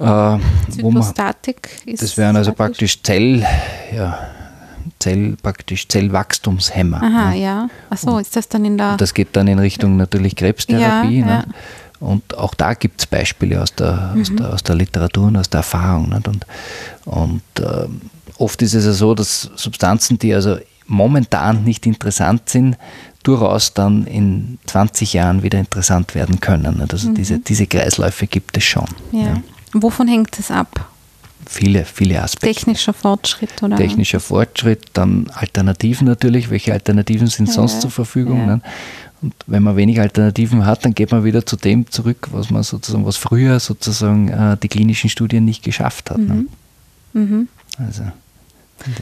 Äh, Zytostatik ist. Das wären also praktisch Zell, ja, Zell, praktisch Zellwachstumshemmer. Aha, ne? ja. Achso, ist das dann in der. Das geht dann in Richtung natürlich Krebstherapie. Ja, ne? ja. Und auch da gibt es Beispiele aus der, mhm. aus, der, aus der Literatur und aus der Erfahrung. Nicht? Und, und äh, oft ist es ja so, dass Substanzen, die also momentan nicht interessant sind, durchaus dann in 20 Jahren wieder interessant werden können. Also mhm. diese, diese Kreisläufe gibt es schon. Ja. ja. Wovon hängt es ab? Viele, viele Aspekte. Technischer Fortschritt, oder? Technischer Fortschritt, dann Alternativen natürlich. Welche Alternativen sind ja, sonst zur Verfügung? Ne? Und wenn man wenig Alternativen hat, dann geht man wieder zu dem zurück, was man sozusagen, was früher sozusagen äh, die klinischen Studien nicht geschafft hat. Mhm. Ne? Mhm. Also.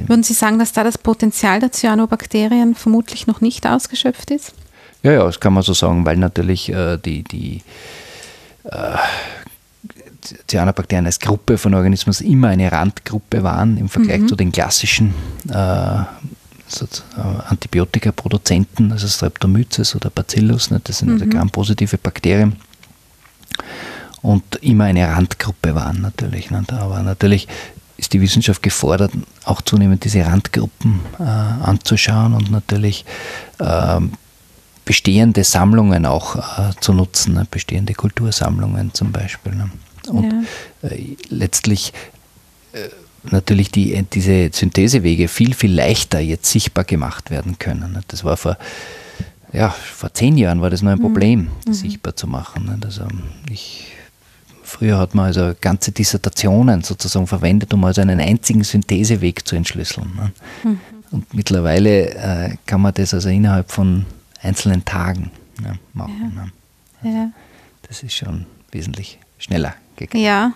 Würden Sie sagen, dass da das Potenzial der Cyanobakterien vermutlich noch nicht ausgeschöpft ist? Ja, ja, das kann man so sagen, weil natürlich äh, die, die äh, Cyanobakterien als Gruppe von Organismen immer eine Randgruppe waren im Vergleich mhm. zu den klassischen äh, äh, Antibiotikaproduzenten, also Streptomyces oder Bacillus, ne, das sind also mhm. also grampositive Bakterien und immer eine Randgruppe waren natürlich. Ne, aber natürlich ist die Wissenschaft gefordert, auch zunehmend diese Randgruppen äh, anzuschauen und natürlich äh, bestehende Sammlungen auch äh, zu nutzen, ne? bestehende Kultursammlungen zum Beispiel. Ne? Und ja. Äh, letztlich äh, natürlich die, diese Synthesewege viel, viel leichter jetzt sichtbar gemacht werden können. Ne? Das war vor ja, vor zehn Jahren war das noch ein mhm. Problem, mhm. sichtbar zu machen. Also ich Früher hat man also ganze Dissertationen sozusagen verwendet, um also einen einzigen Syntheseweg zu entschlüsseln. Ne? Mhm. Und mittlerweile äh, kann man das also innerhalb von einzelnen Tagen ne, machen. Ja. Ne? Also ja. Das ist schon wesentlich schneller gegangen. Ja,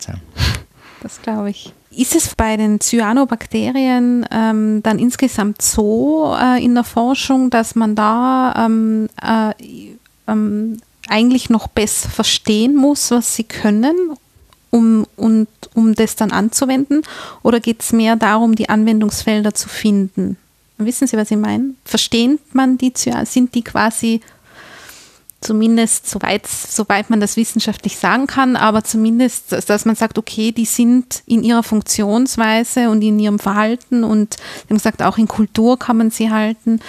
das glaube ich. Ist es bei den Cyanobakterien ähm, dann insgesamt so äh, in der Forschung, dass man da ähm, äh, ähm, eigentlich noch besser verstehen muss, was sie können, um, und, um das dann anzuwenden? Oder geht es mehr darum, die Anwendungsfelder zu finden? Wissen Sie, was ich meine? Versteht man die, sind die quasi zumindest soweit, soweit man das wissenschaftlich sagen kann, aber zumindest, dass man sagt, okay, die sind in ihrer Funktionsweise und in ihrem Verhalten und wie gesagt, auch in Kultur kann man sie halten,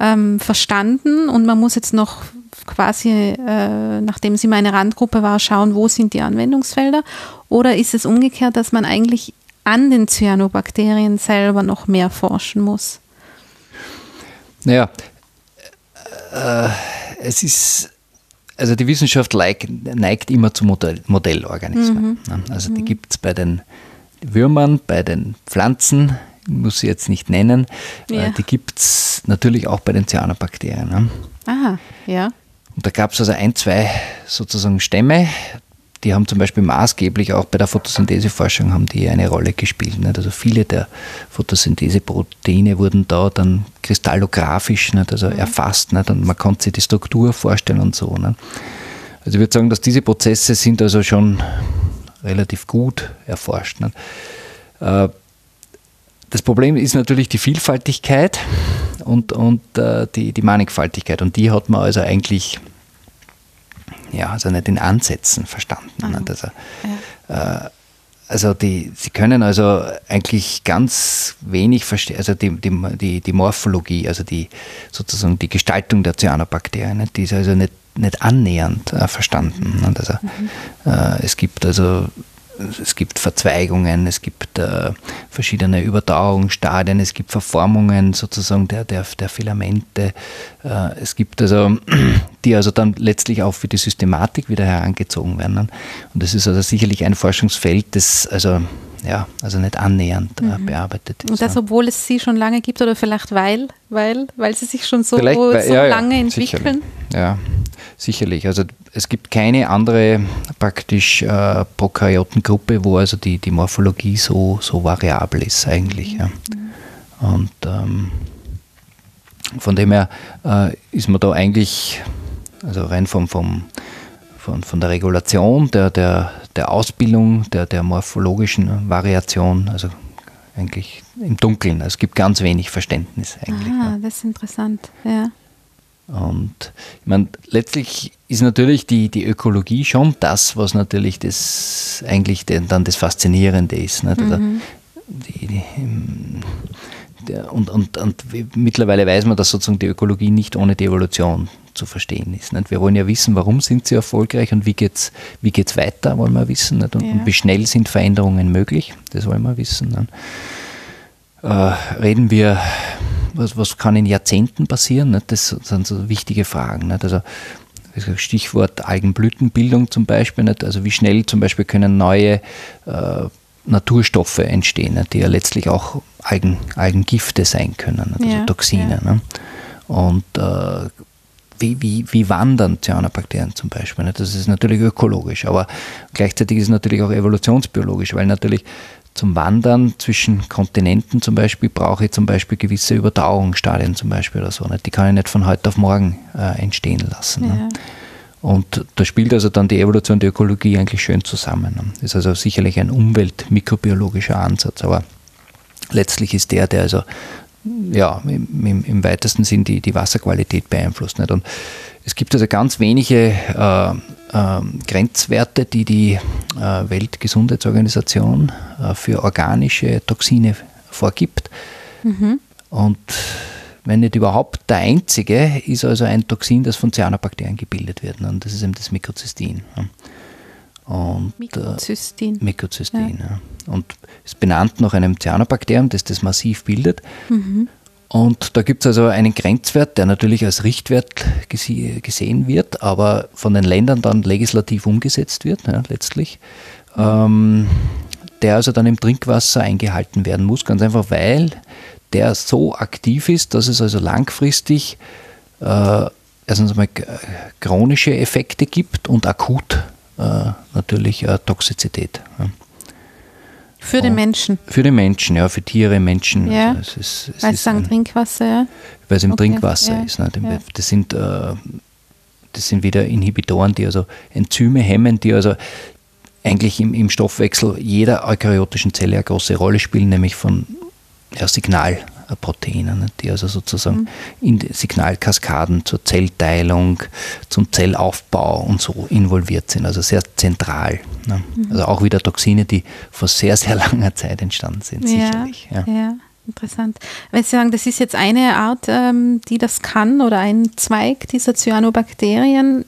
ähm, verstanden und man muss jetzt noch quasi, äh, nachdem sie meine Randgruppe war, schauen, wo sind die Anwendungsfelder? Oder ist es umgekehrt, dass man eigentlich an den Cyanobakterien selber noch mehr forschen muss? Naja, äh, es ist, also die Wissenschaft neigt, neigt immer zu Modell, Modellorganismen. Mhm. Also die mhm. gibt es bei den Würmern, bei den Pflanzen, muss sie jetzt nicht nennen, ja. Äh, die gibt es natürlich auch bei den Cyanobakterien. Aha, ja. Und da gab es also ein, zwei sozusagen Stämme, die haben zum Beispiel maßgeblich auch bei der Photosyntheseforschung haben die eine Rolle gespielt. Nicht? Also viele der Photosyntheseproteine wurden da dann kristallographisch nicht? Also mhm. erfasst nicht? und man konnte sich die Struktur vorstellen und so. Nicht? Also ich würde sagen, dass diese Prozesse sind also schon relativ gut erforscht. Nicht? Äh, das Problem ist natürlich die Vielfaltigkeit und, und äh, die, die Mannigfaltigkeit. Und die hat man also eigentlich ja, also nicht in Ansätzen verstanden. Mhm. Also, ja. äh, also die, sie können also eigentlich ganz wenig verstehen, also die, die, die, Morphologie, also die sozusagen die Gestaltung der Cyanobakterien, die ist also nicht, nicht annähernd äh, verstanden. Also, mhm. äh, es gibt also es gibt Verzweigungen, es gibt äh, verschiedene Überdauerungsstadien, es gibt Verformungen sozusagen der, der, der Filamente. Äh, es gibt also, die also dann letztlich auch für die Systematik wieder herangezogen werden. Und das ist also sicherlich ein Forschungsfeld, das also ja, also nicht annähernd äh, mhm. bearbeitet ist. Und das, obwohl es sie schon lange gibt oder vielleicht weil, weil, weil sie sich schon so, weil, so ja, lange entwickeln? Sicherlich. Ja, sicherlich. Also es gibt keine andere praktisch äh, Prokaryotengruppe, wo also die, die Morphologie so, so variabel ist eigentlich. Ja. Und ähm, von dem her äh, ist man da eigentlich, also rein vom, vom, von, von der Regulation, der, der, der Ausbildung, der, der morphologischen Variation, also eigentlich im Dunkeln. Also es gibt ganz wenig Verständnis eigentlich. Ah, ja. das ist interessant, ja. Und ich meine, letztlich ist natürlich die, die Ökologie schon das, was natürlich das eigentlich dann das Faszinierende ist. Nicht? Mhm. Die, die, der, und, und, und mittlerweile weiß man, dass sozusagen die Ökologie nicht ohne die Evolution zu verstehen ist. Nicht? Wir wollen ja wissen, warum sind sie erfolgreich und wie geht es wie geht's weiter, wollen wir wissen. Nicht? Und, ja. und, wie schnell sind Veränderungen möglich, das wollen wir wissen. Äh, reden wir was, was kann in Jahrzehnten passieren? Nicht? Das sind so wichtige Fragen. Nicht? Also Stichwort Algenblütenbildung zum Beispiel. Nicht? Also wie schnell zum Beispiel können neue äh, Naturstoffe entstehen, nicht? die ja letztlich auch Algen, Algengifte sein können, also ja, Toxine. Ja. Und äh, wie, wie, wie wandern Cyanobakterien zum Beispiel? Das ist natürlich ökologisch, aber gleichzeitig ist es natürlich auch evolutionsbiologisch, weil natürlich zum Wandern zwischen Kontinenten zum Beispiel brauche ich zum Beispiel gewisse Überdauerungsstadien zum Beispiel oder so. Nicht? Die kann ich nicht von heute auf morgen äh, entstehen lassen. Ja. Ne? Und da spielt also dann die Evolution die Ökologie eigentlich schön zusammen. Ne? Das ist also sicherlich ein umweltmikrobiologischer Ansatz, aber letztlich ist der, der also ja, im, im, weitesten Sinn die, die Wasserqualität beeinflusst. Nicht? Und es gibt also ganz wenige äh, äh, Grenzwerte, die die äh, Weltgesundheitsorganisation äh, für organische Toxine vorgibt. Mhm. Und wenn nicht überhaupt der einzige, ist also ein Toxin, das von Cyanobakterien gebildet wird. Und das ist eben das Mikrozystin. Und, Mikrozystin. Äh, Mikrozystin, ja. ja. Und ist benannt nach einem Cyanobakterium, das das massiv bildet. Mhm. Und da gibt es also einen Grenzwert, der natürlich als Richtwert gesehen wird, aber von den Ländern dann legislativ umgesetzt wird, ja, letztlich, ähm, der also dann im Trinkwasser eingehalten werden muss, ganz einfach, weil der so aktiv ist, dass es also langfristig äh, erstens einmal chronische Effekte gibt und akut äh, natürlich äh, Toxizität. Ja. Für den Menschen? Für den Menschen, ja, für Tiere, Menschen. Ja. Also es ist, es weil es sagen Trinkwasser, ja? Weil es im okay. Trinkwasser ja. ist. Ne? Das, sind, äh, das sind wieder Inhibitoren, die also Enzyme hemmen, die also eigentlich im, im Stoffwechsel jeder eukaryotischen Zelle eine große Rolle spielen, nämlich von ja, Signal, Proteine, die also sozusagen mhm. in Signalkaskaden zur Zellteilung, zum Zellaufbau und so involviert sind, also sehr zentral. Ne? Mhm. Also auch wieder Toxine, die vor sehr, sehr langer Zeit entstanden sind, sicherlich. Ja, ja. Interessant. Wenn Sie sagen, das ist jetzt eine Art, ähm, die das kann oder ein Zweig dieser Cyanobakterien,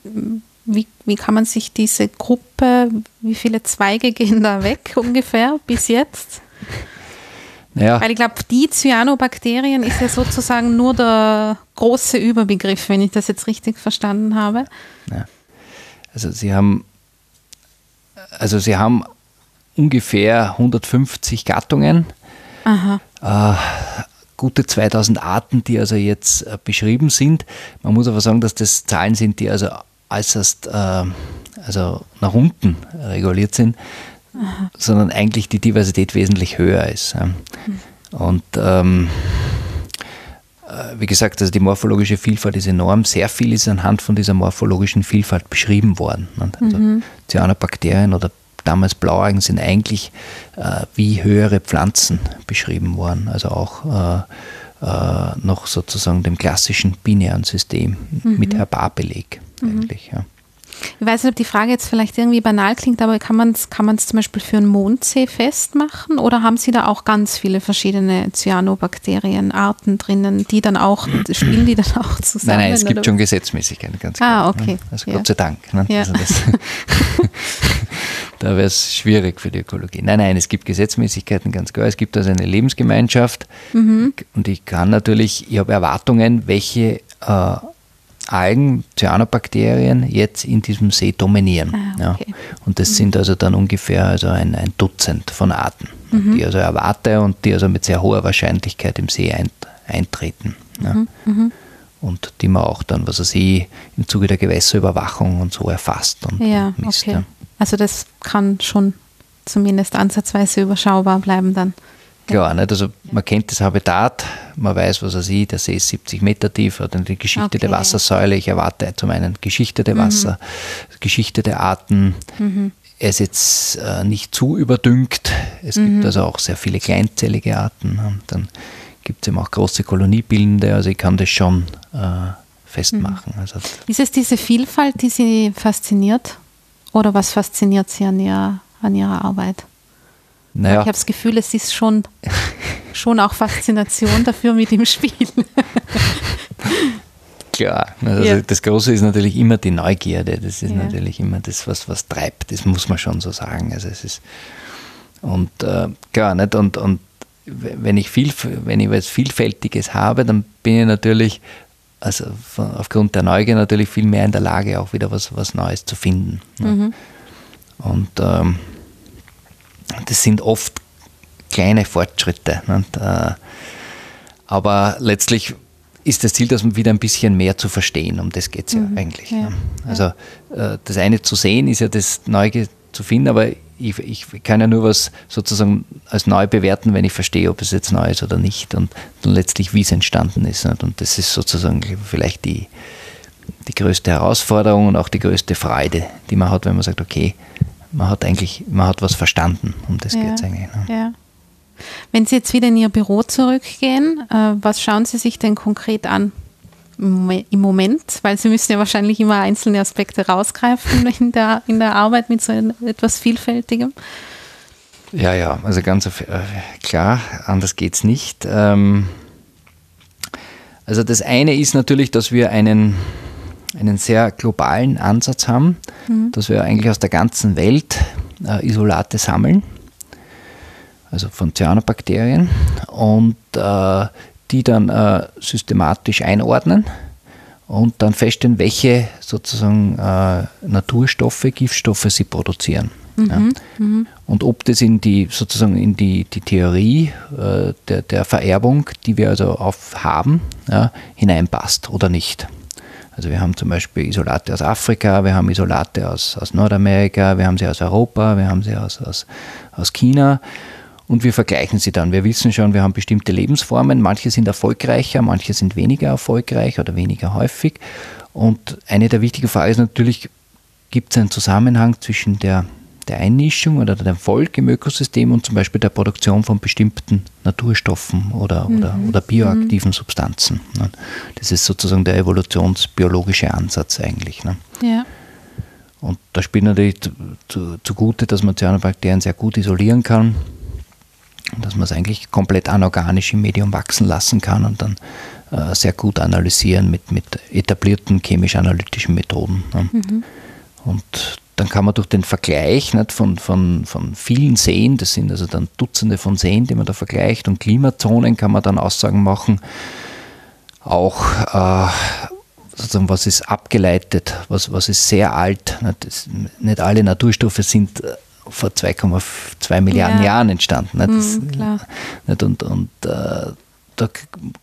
wie, wie kann man sich diese Gruppe, wie viele Zweige gehen da weg ungefähr bis jetzt? Ja. Weil ich glaube, die Cyanobakterien ist ja sozusagen nur der große Überbegriff, wenn ich das jetzt richtig verstanden habe. Ja. Also Sie haben, also Sie haben ungefähr 150 Gattungen. Äh, gute 2000 Arten, die also jetzt äh, beschrieben sind. Man muss aber sagen, dass das Zahlen sind, die also äußerst äh, also nach unten reguliert sind. Aha. sondern eigentlich die Diversität wesentlich höher ist. Und ähm, äh, wie gesagt, also die morphologische Vielfalt ist enorm. Sehr viel ist anhand von dieser morphologischen Vielfalt beschrieben worden. Also mhm. Cyanobakterien oder damals Blaualgen sind eigentlich äh, wie höhere Pflanzen beschrieben worden, also auch äh, äh, noch sozusagen dem klassischen binären System mhm. mit Herbarbeleg mhm. eigentlich. Ja. Ich weiß nicht, ob die Frage jetzt vielleicht irgendwie banal klingt, aber kann man es kann zum Beispiel für einen Mondsee festmachen oder haben Sie da auch ganz viele verschiedene Cyanobakterienarten drinnen, die dann auch, spielen die dann auch zusammen? Nein, nein, es gibt oder? schon Gesetzmäßigkeiten, ganz klar. Ah, okay. Also ja. Gott sei Dank. Ne? Ja. Also da wäre es schwierig für die Ökologie. Nein, nein, es gibt Gesetzmäßigkeiten, ganz klar. Es gibt also eine Lebensgemeinschaft mhm. und ich kann natürlich, ich habe Erwartungen, welche äh, Algen, Cyanobakterien jetzt in diesem See dominieren. Ah, okay. ja. Und das mhm. sind also dann ungefähr also ein, ein Dutzend von Arten, mhm. die also erwarte und die also mit sehr hoher Wahrscheinlichkeit im See eintreten. Ja. Mhm. mhm. Und die man auch dann, was weiß ich, im Zuge der Gewässerüberwachung und so erfasst und, ja, und misst. Okay. Also das kann schon zumindest ansatzweise überschaubar bleiben dann. Klar, nicht? Also man kennt das Habitat, man weiß, was er sieht, der See ist 70 Meter tief, hat eine geschichtete okay. Wassersäule. Ich erwarte zum einen geschichtete mhm. Wasser, mhm. geschichtete Arten. Mhm. Er ist jetzt äh, nicht zu überdüngt. Es mhm. gibt also auch sehr viele kleinzellige Arten. dann gibt es eben auch große Koloniebildende, also ich kann das schon äh, festmachen. Mhm. Also ist es diese Vielfalt, die Sie fasziniert? Oder was fasziniert Sie an Ihrer, an Ihrer Arbeit? Naja. Ich habe das Gefühl, es ist schon, schon auch Faszination dafür mit dem Spiel. Klar, also ja. das Große ist natürlich immer die Neugierde. Das ist ja. natürlich immer das, was, was treibt. Das muss man schon so sagen. Also es ist und äh, klar, nicht? Und, und wenn ich viel, wenn ich was Vielfältiges habe, dann bin ich natürlich, also von, aufgrund der Neugier natürlich viel mehr in der Lage, auch wieder was, was Neues zu finden. Mhm. Und ähm, das sind oft kleine Fortschritte. Und, äh, aber letztlich ist das Ziel, dass man wieder ein bisschen mehr zu verstehen. Um das geht es mhm. ja eigentlich. Ja. Also äh, das eine zu sehen ist ja das Neue zu finden, aber ich, ich, kann ja nur was sozusagen als neu bewerten, wenn ich verstehe, ob es jetzt neu ist oder nicht und dann letztlich, wie es entstanden ist. Und das ist sozusagen vielleicht die, die größte Herausforderung und auch die größte Freude, die man hat, wenn man sagt, okay, man hat eigentlich, man hat was verstanden, um das ja, geht es eigentlich. Ne? Ja. Wenn Sie jetzt wieder in Ihr Büro zurückgehen, äh, was schauen Sie sich denn konkret an im Moment? Weil Sie müssen ja wahrscheinlich immer einzelne Aspekte rausgreifen in der, in der Arbeit mit so etwas Vielfältigem. Ja, ja, also ganz äh, klar, anders geht es nicht. Ähm, also das eine ist natürlich, dass wir einen einen sehr globalen Ansatz haben, mhm. dass wir eigentlich aus der ganzen Welt äh, Isolate sammeln, also von Cyanobakterien, und äh, die dann äh, systematisch einordnen und dann feststellen, welche sozusagen äh, Naturstoffe, Giftstoffe sie produzieren. Mhm. Ja. Mhm. Und ob das in die sozusagen in die, die Theorie äh, der, der Vererbung, die wir also auf haben, ja, hineinpasst oder nicht. Also wir haben zum Beispiel Isolate aus Afrika, wir haben Isolate aus, aus Nordamerika, wir haben sie aus Europa, wir haben sie aus, aus, aus China und wir vergleichen sie dann. Wir wissen schon, wir haben bestimmte Lebensformen, manche sind erfolgreicher, manche sind weniger erfolgreich oder weniger häufig. Und eine der wichtigen Fragen ist natürlich, gibt es einen Zusammenhang zwischen der der Einnischung oder dem Erfolg im Ökosystem und zum Beispiel der Produktion von bestimmten Naturstoffen oder, mhm. oder, oder bioaktiven mhm. Substanzen. Ne? Das ist sozusagen der evolutionsbiologische Ansatz eigentlich. Ne? Ja. Und da spielt natürlich zugute, dass man Cyanobakterien sehr gut isolieren kann und dass man es eigentlich komplett anorganisch im Medium wachsen lassen kann und dann äh, sehr gut analysieren mit, mit etablierten chemisch-analytischen Methoden. Ne? Mhm. Und dann kann man durch den Vergleich nicht, von, von, von vielen Seen, das sind also dann Dutzende von Seen, die man da vergleicht, und Klimazonen kann man dann Aussagen machen, auch äh, sozusagen, was ist abgeleitet, was, was ist sehr alt. Nicht, das, nicht alle Naturstoffe sind äh, vor 2,2 Milliarden ja. Jahren entstanden. Nicht, das, mhm, nicht, und und äh, da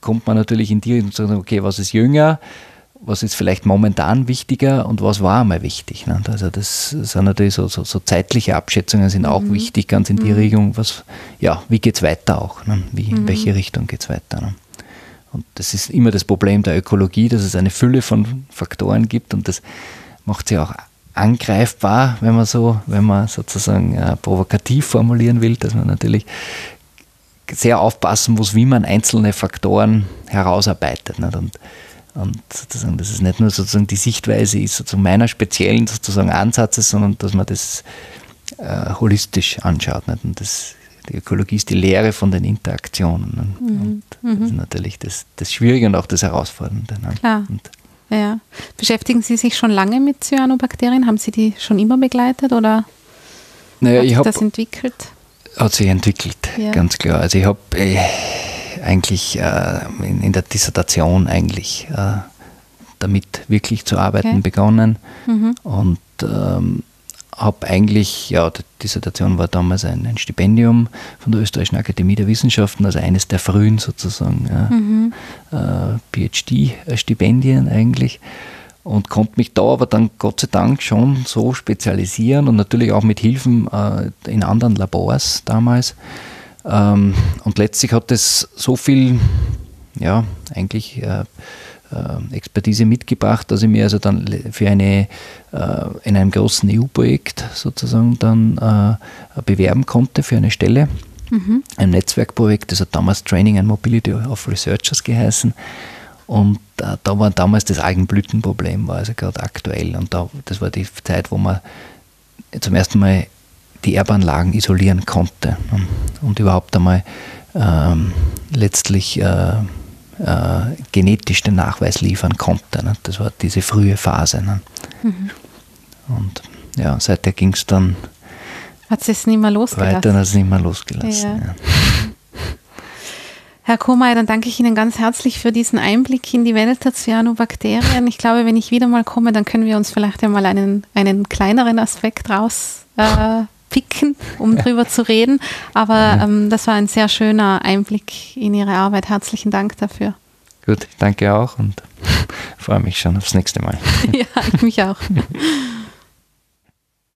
kommt man natürlich in die Richtung okay, was ist jünger? Was ist vielleicht momentan wichtiger und was war einmal wichtig. Ne? Also das sind natürlich so, so, so zeitliche Abschätzungen sind auch mhm. wichtig, ganz in die mhm. Richtung, was, ja, wie geht es weiter auch, ne? wie, in mhm. welche Richtung geht es weiter. Ne? Und das ist immer das Problem der Ökologie, dass es eine Fülle von Faktoren gibt und das macht sie auch angreifbar, wenn man so, wenn man sozusagen äh, provokativ formulieren will, dass man natürlich sehr aufpassen muss, wie man einzelne Faktoren herausarbeitet. Nicht? Und, und sozusagen, dass es nicht nur sozusagen die Sichtweise ist, sozusagen meiner speziellen sozusagen Ansatzes, sondern dass man das äh, holistisch anschaut. Nicht? Und das, die Ökologie ist die Lehre von den Interaktionen. Mhm. Und das ist mhm. natürlich das, das Schwierige und auch das Herausfordernde. Ne? Klar. Und ja. Beschäftigen Sie sich schon lange mit Cyanobakterien? Haben Sie die schon immer begleitet oder naja, hat sich das entwickelt? Hat sich entwickelt, ja. ganz klar. Also ich habe äh, eigentlich äh, in, in, der Dissertation eigentlich äh, damit wirklich zu arbeiten okay. begonnen mhm. und ähm, habe eigentlich, ja, die Dissertation war damals ein, ein, Stipendium von der Österreichischen Akademie der Wissenschaften, also eines der frühen sozusagen ja, mhm. äh, PhD-Stipendien eigentlich und konnte mich da aber dann Gott sei Dank schon so spezialisieren und natürlich auch mit Hilfen äh, in anderen Labors damals. Ähm, und letztlich hat es so viel, ja, eigentlich äh, äh, Expertise mitgebracht, dass ich mir also dann für eine äh, in einem großen EU-Projekt sozusagen dann äh, bewerben konnte für eine Stelle. Mhm. Ein Netzwerkprojekt, das hat damals Training and Mobility of Researchers geheißen. Und äh, da war damals das Algenblütenproblem, war also gerade aktuell. Und da, das war die Zeit, wo man zum ersten Mal die Erbanlagen isolieren konnte und, überhaupt einmal ähm, letztlich äh, äh, genetisch den Nachweis liefern konnte. Ne? Das war diese frühe Phase. Ne? Mhm. Und ja, seither ging es dann. Hat es nicht mehr losgelassen? Weiter hat es nicht mehr losgelassen. Ja. Ja. Herr Komay, dann danke ich Ihnen ganz herzlich für diesen Einblick in die Welt der Cyanobakterien. Ich glaube, wenn ich wieder mal komme, dann können wir uns vielleicht einmal einen, einen kleineren Aspekt raus äh, picken, um drüber zu reden. Aber ähm, das war ein sehr schöner Einblick in Ihre Arbeit. Herzlichen Dank dafür. Gut, danke auch und freue mich schon aufs nächste Mal. ja, ich mich auch.